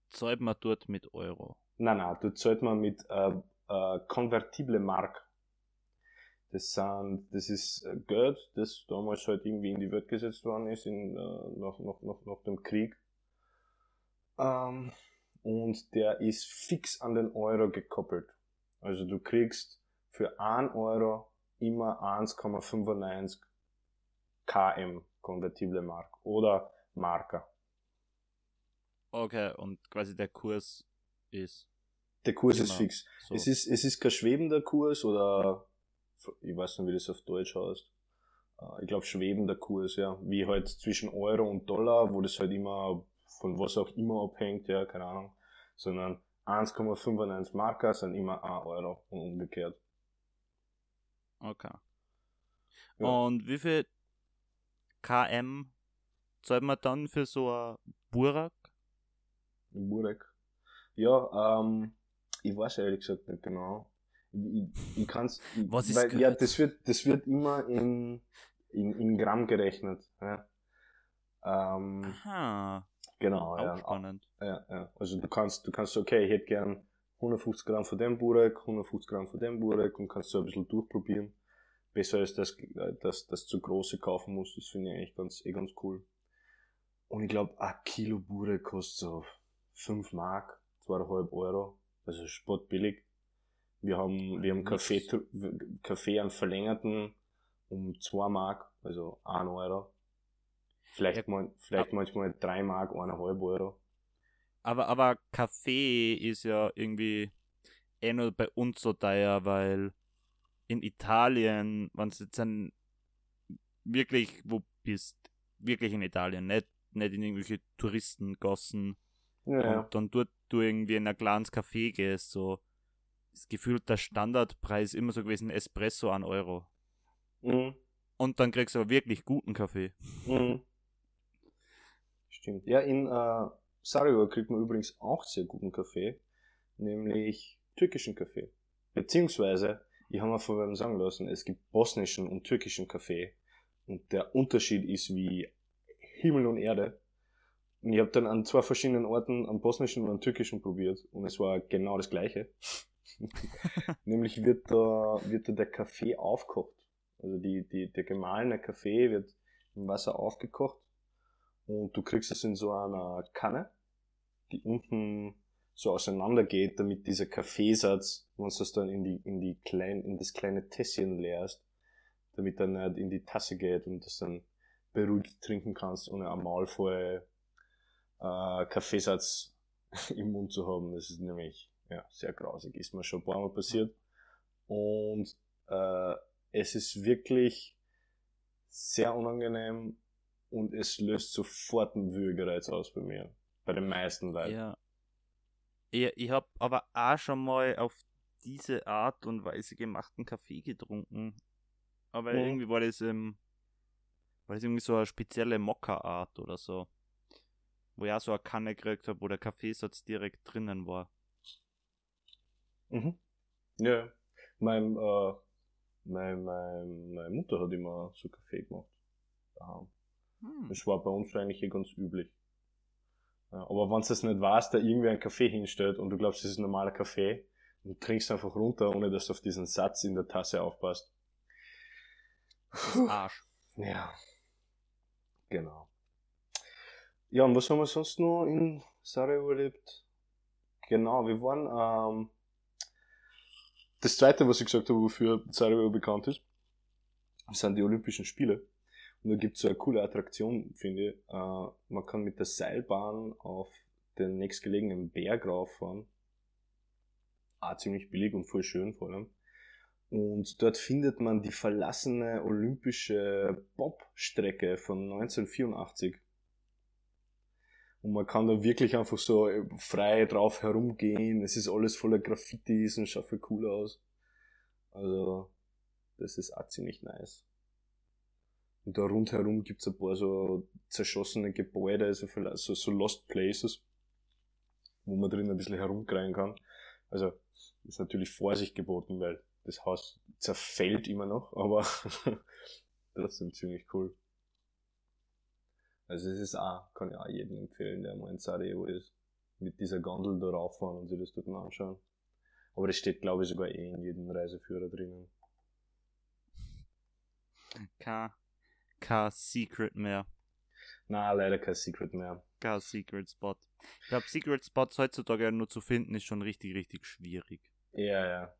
Zahlt man dort mit Euro? Nein, nein, du zahlt man mit äh, äh, konvertible Mark. Das sind, das ist äh, Geld, das damals halt irgendwie in die Welt gesetzt worden ist, in, äh, nach, nach, nach, nach dem Krieg. Ähm, und der ist fix an den Euro gekoppelt. Also du kriegst für 1 Euro immer 1,95 km konvertible Mark oder Marker. Okay, und quasi der Kurs ist Der Kurs ist fix. so. Es ist, es ist kein schwebender Kurs oder ich weiß nicht, wie das auf Deutsch heißt. äh, ich glaube, schwebender Kurs, ja. Wie halt zwischen Euro und Dollar, wo das halt immer von was auch immer abhängt, ja, keine Ahnung. Sondern 1,95 Marker sind immer 1 Euro und umgekehrt. Okay. Ja. Und wie viel KM zahlt man dann für so ein Burak? Burak? Ja, ähm, ich weiß ehrlich gesagt nicht genau. Ich, ich kann's, Was ist weil, ja, das wird, das wird immer in, in, in Gramm gerechnet. Ja. Ähm, Aha. Genau, Auch ja. spannend. Ja, ja. Also du kannst, du kannst, okay, ich hätte gern 150 Gramm von dem Burek, 150 Gramm von dem Burek und kannst so ein bisschen durchprobieren. Besser als das, das, das zu große kaufen muss, das finde ich eigentlich ganz, eh ganz cool. Und ich glaube, ein Kilo Burek kostet so 5 Mark, 2,5 Euro. Also spottbillig. Wir haben, wir haben Kaffee, Kaffee einen verlängerten um 2 Mark, also 1 Euro. Vielleicht, ja, mal, vielleicht manchmal 3 Mark, 1,5 Euro. Aber, aber Kaffee ist ja irgendwie eh nur bei uns so teuer, weil in Italien, wenn du jetzt ein wirklich wo bist, wirklich in Italien, nicht, nicht in irgendwelche Touristengossen ja, und dann dort du irgendwie in ein kleines Café gehst, so ist gefühlt der Standardpreis immer so gewesen, Espresso an Euro. Mhm. Und dann kriegst du aber wirklich guten Kaffee. Mhm. Stimmt. Ja, in äh, Sarajevo kriegt man übrigens auch sehr guten Kaffee, nämlich türkischen Kaffee. Beziehungsweise, ich habe mir von sagen lassen, es gibt bosnischen und türkischen Kaffee. Und der Unterschied ist wie Himmel und Erde. Und ich habe dann an zwei verschiedenen Orten am bosnischen und am türkischen probiert und es war genau das gleiche. Nämlich wird da, wird da der Kaffee aufgekocht. Also die, die, der gemahlene Kaffee wird im Wasser aufgekocht und du kriegst es in so einer Kanne, die unten so auseinander geht, damit dieser Kaffeesatz, wenn du das dann in die, in die klein, in das kleine Tässchen leerst, damit er nicht in die Tasse geht und das dann beruhigt trinken kannst, ohne Maul voll äh, Kaffeesatz im Mund zu haben. Das ist nämlich ja, sehr grausig, ist mir schon ein paar Mal passiert. Und äh, es ist wirklich sehr unangenehm und es löst sofort einen Würgereiz aus bei mir. Bei den meisten Leuten. Ja. Ich, ich habe aber auch schon mal auf diese Art und Weise gemachten Kaffee getrunken. Aber mhm. irgendwie war das, ähm, war das irgendwie so eine spezielle Mokka-Art oder so. Wo ich auch so eine Kanne gekriegt habe, wo der Kaffeesatz direkt drinnen war. Mhm. Ja. Mein, äh, mein, mein, meine Mutter hat immer so Kaffee gemacht. Daheim. Hm. Das war bei uns eigentlich eh ganz üblich. Ja, aber wenn du es nicht weißt, da irgendwie ein Kaffee hinstellt und du glaubst, das ist ein normaler Kaffee und trinkst einfach runter, ohne dass du auf diesen Satz in der Tasse aufpasst. Das ist Arsch. Ja. Genau. Ja, und was haben wir sonst noch in Sarajevo erlebt? Genau, wir waren, ähm, das zweite, was ich gesagt habe, wofür Sarajevo bekannt ist, sind die Olympischen Spiele. Und da gibt es so eine coole Attraktion, finde ich. Äh, man kann mit der Seilbahn auf den nächstgelegenen Berg rauffahren. Auch ziemlich billig und voll schön vor allem. Und dort findet man die verlassene olympische Bobstrecke von 1984. Und man kann da wirklich einfach so frei drauf herumgehen. Es ist alles voller Graffitis und schaut viel cool aus. Also, das ist auch ziemlich nice. Und da rundherum gibt's ein paar so zerschossene Gebäude, so, so, so Lost Places, wo man drin ein bisschen herumkreien kann. Also ist natürlich Vorsicht geboten, weil das Haus zerfällt immer noch, aber trotzdem ziemlich cool. Also es ist auch, kann ich auch jedem empfehlen, der mal in Sarajevo ist, mit dieser Gondel da rauffahren und sich das dort mal anschauen. Aber das steht, glaube ich, sogar eh in jedem Reiseführer drinnen. Kein, kein Secret mehr. Na, leider kein Secret mehr. Kein Secret Spot. Ich glaube, Secret Spots heutzutage nur zu finden, ist schon richtig, richtig schwierig. Ja, ja.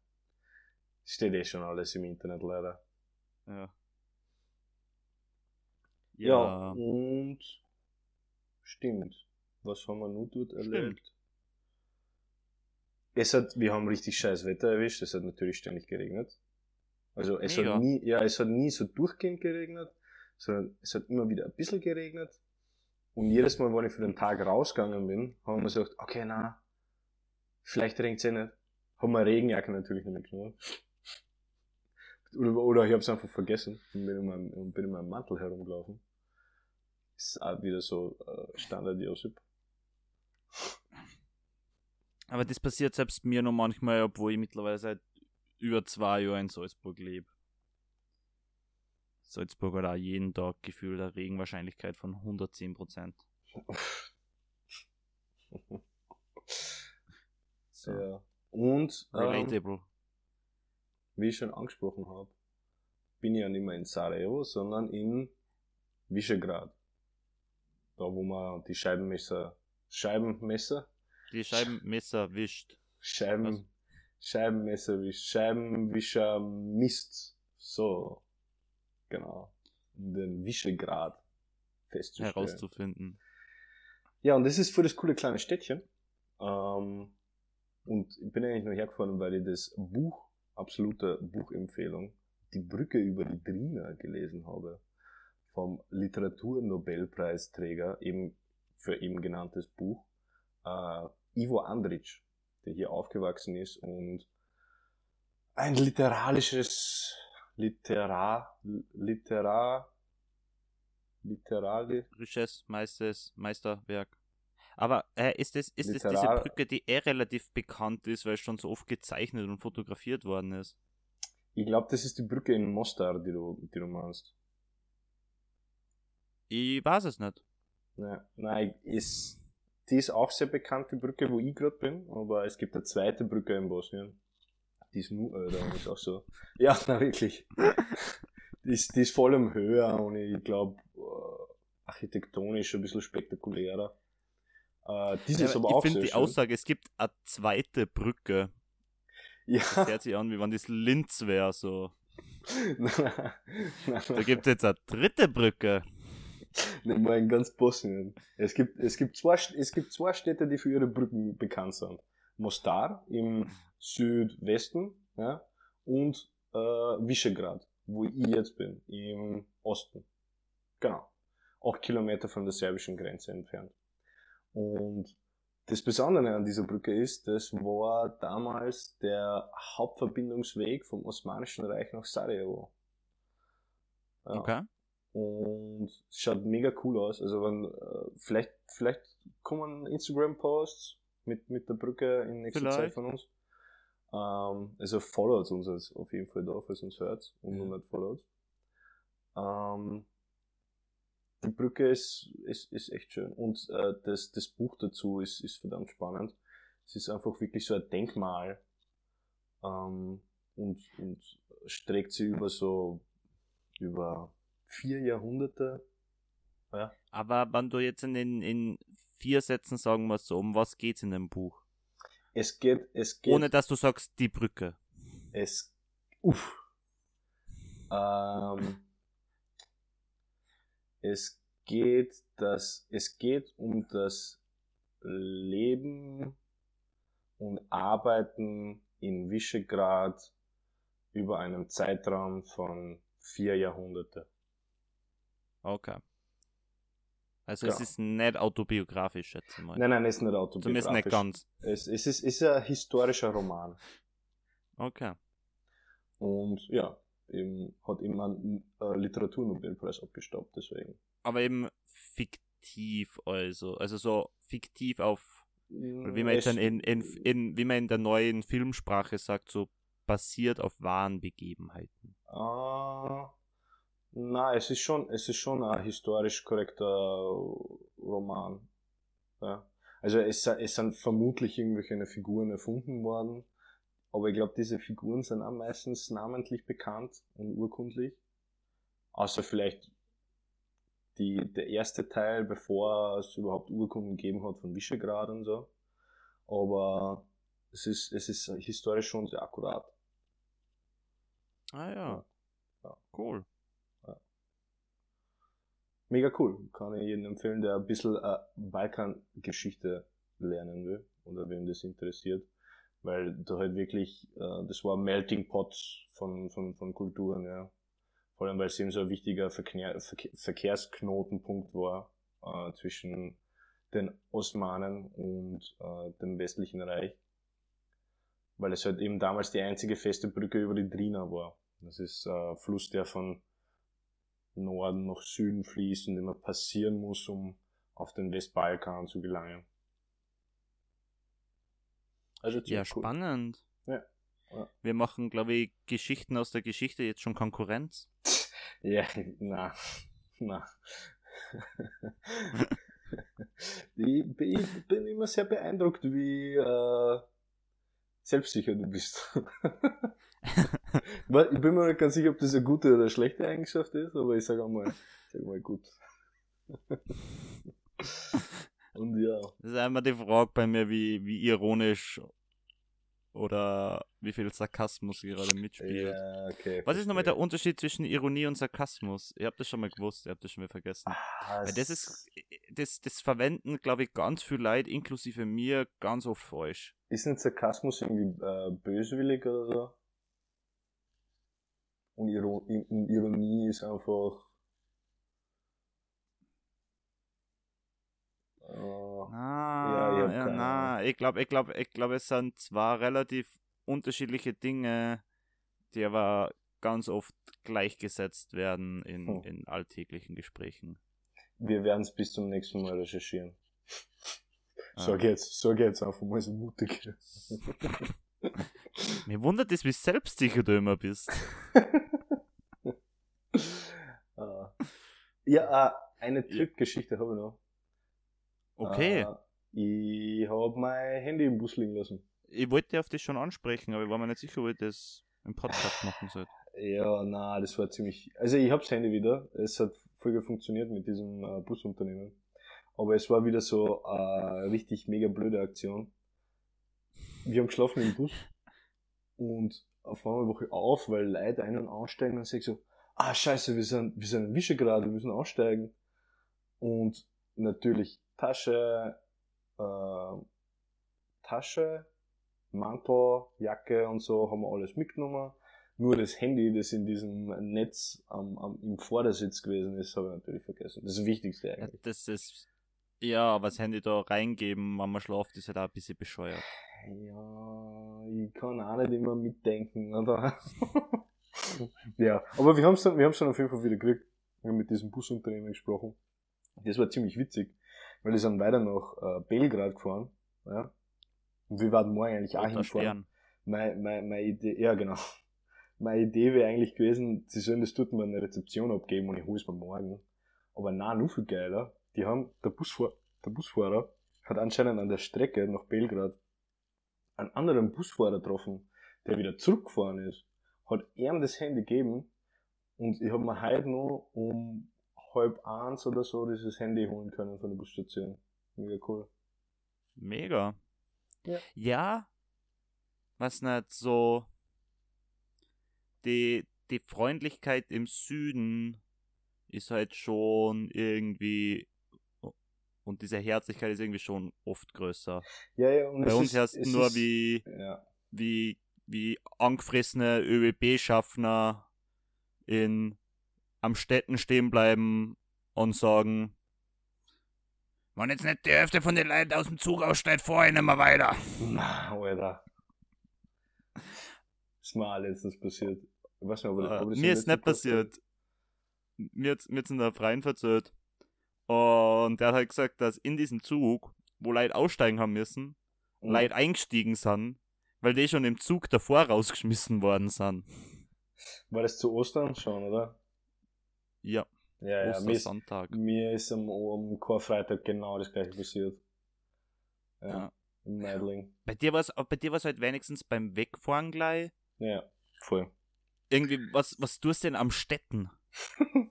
Steht eh schon alles im Internet, leider. Ja. Ja, ja und stimmt. Was haben wir nur dort erlebt? Stimmt. Es hat, wir haben richtig scheiß Wetter erwischt, es hat natürlich ständig geregnet. Also es Mega. hat nie, ja, es hat nie so durchgehend geregnet, sondern es hat immer wieder ein bisschen geregnet. Und jedes Mal, wenn ich für den Tag rausgegangen bin, haben wir gesagt, okay, na, vielleicht regnet es eh nicht. Haben wir Regenjacke natürlich nicht mitgenommen. Oder, oder ich habe es einfach vergessen und bin in, meinem, und bin in meinem Mantel herumgelaufen. Ist auch wieder so äh, Standard Josip. Aber das passiert selbst mir noch manchmal, obwohl ich mittlerweile seit über zwei Jahren in Salzburg lebe. Salzburg hat auch jeden Tag gefühlt eine Regenwahrscheinlichkeit von 110%. So, Ja. Und ähm, wie ich schon angesprochen habe, bin ich ja nicht mehr in Sarajevo, sondern in Visegrad. Da, wo man die Scheibenmesser, Scheibenmesser, Die Scheibenmesser wischt. Scheiben, Was? Scheibenmesser, wie Scheibenwischer misst. So. Genau. Um den Visegrad festzustellen. herauszufinden. Ja, und das ist für das coole kleine Städtchen. Ähm, und ich bin eigentlich nur hergefahren, weil ich das Buch, absolute Buchempfehlung, Die Brücke über die Drina gelesen habe. Vom Literaturnobelpreisträger, eben für eben genanntes Buch, äh, Ivo Andrić, der hier aufgewachsen ist und ein literarisches, Literar, Literar, Literali, Risches Meistes Meisterwerk. Aber äh, ist es ist es diese Brücke, die eh relativ bekannt ist, weil es schon so oft gezeichnet und fotografiert worden ist? Ich glaube, das ist die Brücke in Mostar, die du, die du meinst. Ich weiß es nicht. Ja, nein, ist, die ist auch sehr bekannt, die Brücke, wo ich gerade bin, aber es gibt eine zweite Brücke in Bosnien. Die ist nur, äh, da ist auch so. Ja, na wirklich. die, ist, die ist vor allem höher und ich glaube, äh, architektonisch ein bisschen spektakulärer. Äh, diese Ja, ist aber ich auch finde sehr die schön. Aussage, es gibt eine zweite Brücke. Das ja, hört sich an, wie wenn das Linz wäre, so. nein, nein, Da gibt es jetzt eine dritte Brücke. Nicht mal in ganz Bosnien. Es gibt, es gibt zwei, es gibt zwei Städte, die für ihre Brücken bekannt sind. Mostar im Südwesten, ja, und äh, Visegrad, wo ich jetzt bin, im Osten. Genau. Acht Kilometer von der serbischen Grenze entfernt. Und das Besondere an dieser Brücke ist, das war damals der Hauptverbindungsweg vom Osmanischen Reich nach Sarajevo. Ja. Okay. Und es schaut mega cool aus. Also wenn, äh, vielleicht, vielleicht kommen Instagram-Posts mit, mit der Brücke in nächster Vielleicht. Zeit von uns. Ähm, also followt uns jetzt auf jeden Fall da, falls ihr uns hört und Ja. nicht followt. Ähm, die Brücke ist, ist, ist echt schön. Und äh, das, das Buch dazu ist, ist verdammt spannend. Es ist einfach wirklich so ein Denkmal ähm, und, und streckt sich über so über vier Jahrhunderte. Aber wenn du jetzt in, den, in vier Sätzen sagen musst, so, um was geht's in dem Buch? Es geht, es geht, Ohne dass du sagst, die Brücke. es, uff. Ähm, es geht, das, es geht um das Leben und Arbeiten in Visegrad über einen Zeitraum von vier Jahrhunderte. Okay. Also es Ja. ist nicht autobiografisch, schätze ich mal. Nein, nein, es ist nicht autobiografisch. Zumindest nicht ganz. Es, es ist, ist ein historischer Roman. Okay. Und ja, eben, hat eben einen äh, Literaturnobelpreis abgestaubt, deswegen. Aber eben fiktiv also. Also so fiktiv auf, oder wie man Es- jetzt in, in, in, wie man in der neuen Filmsprache sagt, so basiert auf wahren Begebenheiten. Ah, na, es ist schon, es ist schon ein historisch korrekter Roman. Ja. Also es, es sind vermutlich irgendwelche Figuren erfunden worden, aber ich glaube, diese Figuren sind auch meistens namentlich bekannt und urkundlich. Außer vielleicht die, der erste Teil, bevor es überhaupt Urkunden gegeben hat von Visegrad und so. Aber es ist, es ist historisch schon sehr akkurat. Ah. Ja. Ja. Cool. Mega cool. Kann ich jedem empfehlen, der ein bisschen äh, Balkangeschichte lernen will oder wem das interessiert. weil da halt wirklich, äh, das war ein Melting Pot von, von, von Kulturen, ja. Vor allem, weil es eben so ein wichtiger Verkehr, Verkehr, Verkehrsknotenpunkt war äh, zwischen den Osmanen und äh, dem westlichen Reich. Weil es halt eben damals die einzige feste Brücke über die Drina war. Das ist äh, Fluss, der von Norden nach Süden fließt und immer passieren muss, um auf den Westbalkan zu gelangen. Also ja, spannend. Ja. ja. Wir machen, glaube ich, Geschichten aus der Geschichte jetzt schon Konkurrenz. ja, na, na. ich, ich, bin immer sehr beeindruckt, wie äh, selbstsicher du bist. ich bin mir nicht ganz sicher, ob das eine gute oder eine schlechte Eigenschaft ist, aber ich sage einmal, sag mal gut. Und ja. Das ist einmal die Frage bei mir, wie, wie ironisch oder wie viel Sarkasmus gerade mitspielt. Ja, okay. Was ist nochmal der Unterschied zwischen Ironie und Sarkasmus? Ihr habt das schon mal gewusst, ihr habt das schon mal vergessen. Ah, Weil das ist, das, das verwenden, glaube ich, ganz viel Leute, inklusive mir, ganz oft falsch. Ist nicht Sarkasmus irgendwie äh, böswillig oder so? Und Ironie ist einfach Oh. Ah, ja, ja na, ich glaube, ich glaube, ich glaube, es sind zwar relativ unterschiedliche Dinge, die aber ganz oft gleichgesetzt werden in, hm. in alltäglichen Gesprächen. Wir werden es bis zum nächsten Mal recherchieren. Ah. So geht's, so geht's einfach mal so mutig. Mir wundert es, wie selbstsicher du immer bist. Ah. ja, äh, eine Trickgeschichte habe ich noch. Okay. Äh, ich habe mein Handy im Bus liegen lassen. Ich wollte auf das schon ansprechen, aber ich war mir nicht sicher, ob ich das im Podcast machen sollte. Ja, na, das war ziemlich. Also ich habe das Handy wieder. Es hat voll gut funktioniert mit diesem äh, Busunternehmen. Aber es war wieder so eine äh, richtig mega blöde Aktion. Wir haben geschlafen im Bus und auf einmal wache ich auf, weil Leute ein- und aussteigen und sag so, ah scheiße, wir sind, wir sind in Visegrad, wir müssen aussteigen. Und natürlich Tasche, äh, Tasche, Mantel, Jacke und so haben wir alles mitgenommen. Nur das Handy, das in diesem Netz am, am, im Vordersitz gewesen ist, habe ich natürlich vergessen. Das ist das Wichtigste eigentlich. Das ist, ja, aber das Handy da reingeben, wenn man schläft, ist halt auch ein bisschen bescheuert. Ja, ich kann auch nicht immer mitdenken, oder? ja, aber wir haben es dann, wir haben es dann auf jeden Fall wieder gekriegt. Wir haben mit diesem Busunternehmen gesprochen. Das war ziemlich witzig weil die sind weiter nach äh, Belgrad gefahren. Ja. Und wir werden morgen eigentlich auch hinfahren. Meine, meine, meine Idee, ja genau. Meine Idee wäre eigentlich gewesen, sie sollen das dort mal eine Rezeption abgeben und ich hole es mir morgen. Aber na, nur viel geiler. Die haben, der, Busfahr der Busfahrer hat anscheinend an der Strecke nach Belgrad einen anderen Busfahrer getroffen, der wieder zurückgefahren ist, hat ihm das Handy gegeben und ich habe mir heute noch um halb eins oder so dieses Handy holen können von der Busstation. Mega cool. Mega. Ja. ja was nicht so die, die Freundlichkeit im Süden ist halt schon irgendwie und diese Herzlichkeit ist irgendwie schon oft größer. Ja, ja, Bei uns ist, erst nur ist, wie, ja. wie, wie angefressene ÖBB-Schaffner in am Städten stehen bleiben und sagen, wenn jetzt nicht die Hälfte von den Leuten aus dem Zug aussteigt, fahr ich nicht mehr weiter. Na, Alter. Ist mir alles das passiert. Ich weiß nicht, ob, äh, ob mir ist nicht passiert. Mir hat mir in der Freien verzählt. Und der hat halt gesagt, dass in diesem Zug, wo Leute aussteigen haben müssen, mhm. Leute eingestiegen sind, weil die schon im Zug davor rausgeschmissen worden sind. War das zu Ostern schon, oder? Ja. Ja, ja. Mir ist, mir ist am, am Karfreitag genau das gleiche passiert. Ja. ja. Meidling. Bei dir war es war's halt wenigstens beim Wegfahren gleich. Ja, voll. Irgendwie, was, was tust du denn am Städten?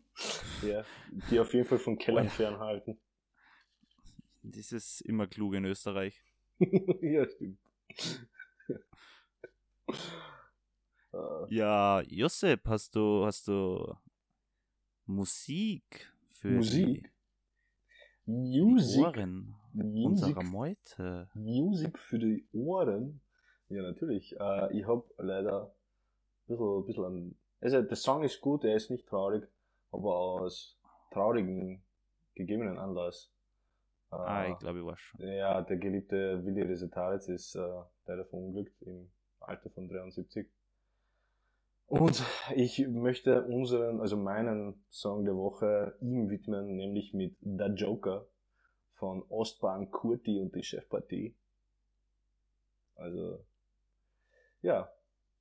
ja, die auf jeden Fall von Kellern oh, fernhalten. Das ist immer klug in Österreich. ja, stimmt. ja, Josep, hast du, hast du Musik für Musik. Die, Music. Ohren Music, unserer Meute. Musik für die Ohren. Ja, natürlich. Äh, ich habe leider ein bisschen, bisschen an. Also, der Song ist gut, er ist nicht traurig, aber aus traurigen, gegebenen Anlass. Äh, Ah, ich glaube, ich weiß schon. Ja, der geliebte Willi Resetaritz ist äh, leider verunglückt im Alter von 73. Und ich möchte unseren, also meinen Song der Woche ihm widmen, nämlich mit The Joker von Ostbahn Kurti und die Chefpartie. Also, ja,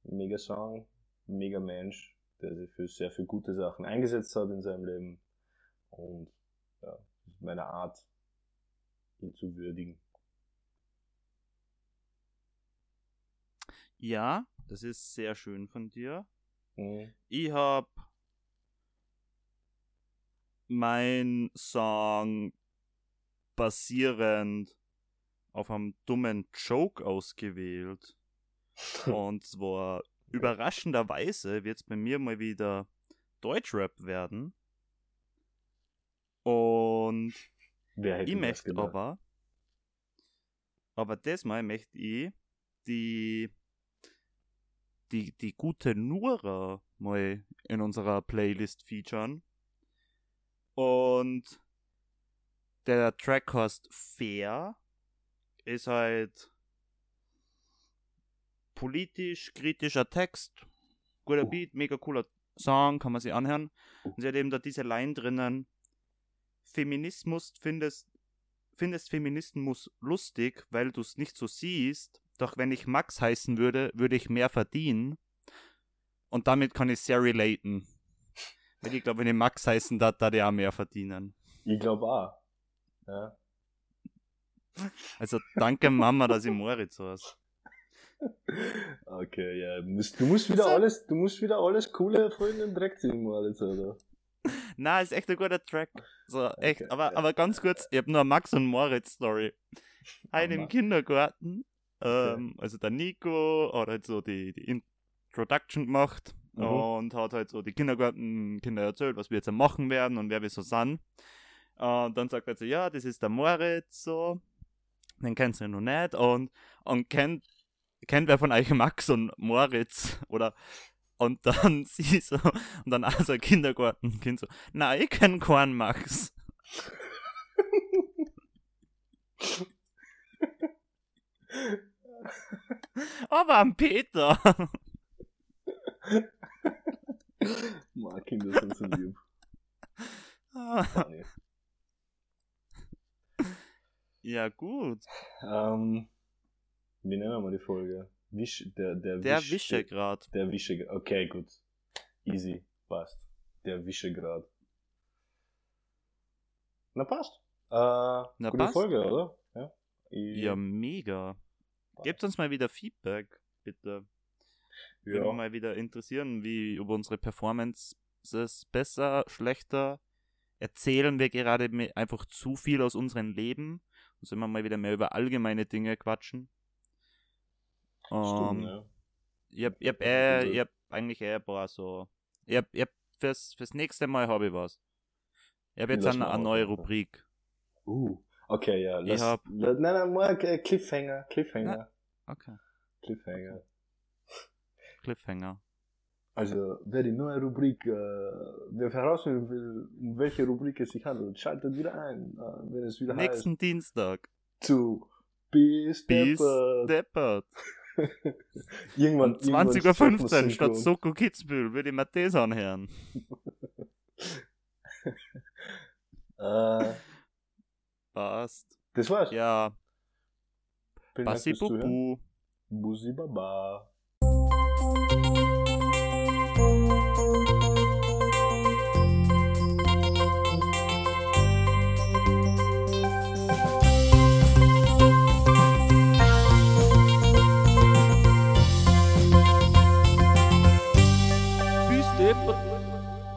mega Song, mega Mensch, der sich für sehr viele gute Sachen eingesetzt hat in seinem Leben. Und ja, das ist meine Art, ihn zu würdigen. Ja, das ist sehr schön von dir. Mhm. Ich hab mein Song basierend auf einem dummen Joke ausgewählt. Und zwar überraschenderweise wird es bei mir mal wieder Deutschrap werden. Und ich möchte gedacht? aber, aber diesmal möchte ich die, die, die gute Nura mal in unserer Playlist featuren. Und der Track heißt Fair, ist halt politisch kritischer Text, guter Oh. Beat, mega cooler Song, kann man sich anhören. Und sie hat eben da diese Line drinnen, Feminismus findest, findest Feminismus lustig, weil du es nicht so siehst, doch wenn ich Max heißen würde, würde ich mehr verdienen. Und damit kann ich sehr relaten. Weil ich glaube, wenn ich Max heißen darf, da der auch mehr verdienen. Ich glaube auch. Ja. Also danke Mama, dass ich Moritz heiße. Okay, ja. Du musst, du musst wieder So. alles, du musst wieder alles coole voll in den Dreck ziehen, Moritz, oder? Na, ist echt ein guter Track. So, echt. Okay, aber, ja. aber ganz kurz, ich habe nur eine Max und Moritz Story. Ein im. Kindergarten, ähm, also der Nico hat halt so die, die Introduction gemacht Mhm. und hat halt so die Kindergartenkinder erzählt, was wir jetzt machen werden und wer wir so sind. Und dann sagt er so, ja, das ist der Moritz, so. Den kennst du noch nicht und, und kennt, kennt wer von euch Max und Moritz oder und dann sie so, und dann also ein Kindergartenkind so, nein, ich kenn keinen Max. Aber am Peter. Mann, Kinder sind so lieb. Ja, gut. ähm, wie nennen wir die Folge? Wisch, der, der, Der Wisch, Wischegrad. Der Wischegrad. Okay, gut. Easy. Passt. Der Wischegrad. Na, passt. Äh, Na, gute passt. Folge, oder? Ja. Ich, Ja, mega. Gebt uns mal wieder Feedback, bitte. Würde ja. mich mal wieder interessieren, wie über unsere Performances besser, schlechter. Erzählen wir gerade einfach zu viel aus unserem Leben? Und sollen wir mal wieder mehr über allgemeine Dinge quatschen? Stimmt, Ähm, ja. Ich hab, ich hab, Ja, äh, ich hab eigentlich eher ein paar so. Ich hab, ich hab fürs, fürs nächste Mal habe ich was. Ich hab jetzt Lass eine, eine neue. Rubrik. Uh, okay, ja. Ich Lass, hab- la- nein, nein, mal Cliffhanger, Cliffhanger, Okay. Cliffhanger. Cliffhanger. Also, wer die neue Rubrik, äh, wer herausfinden will, um welche Rubrik es sich handelt, schaltet wieder ein, äh, wenn es wieder Nächsten Dienstag. heißt zu Bis Bis Deppert. Deppert. Irgendwann, Um 20.15 Uhr statt. Soko Kitzbühel würde ich mir das anhören. Äh, Passt. das war's. Ja, Zuhören. Bubu. Bussi Baba.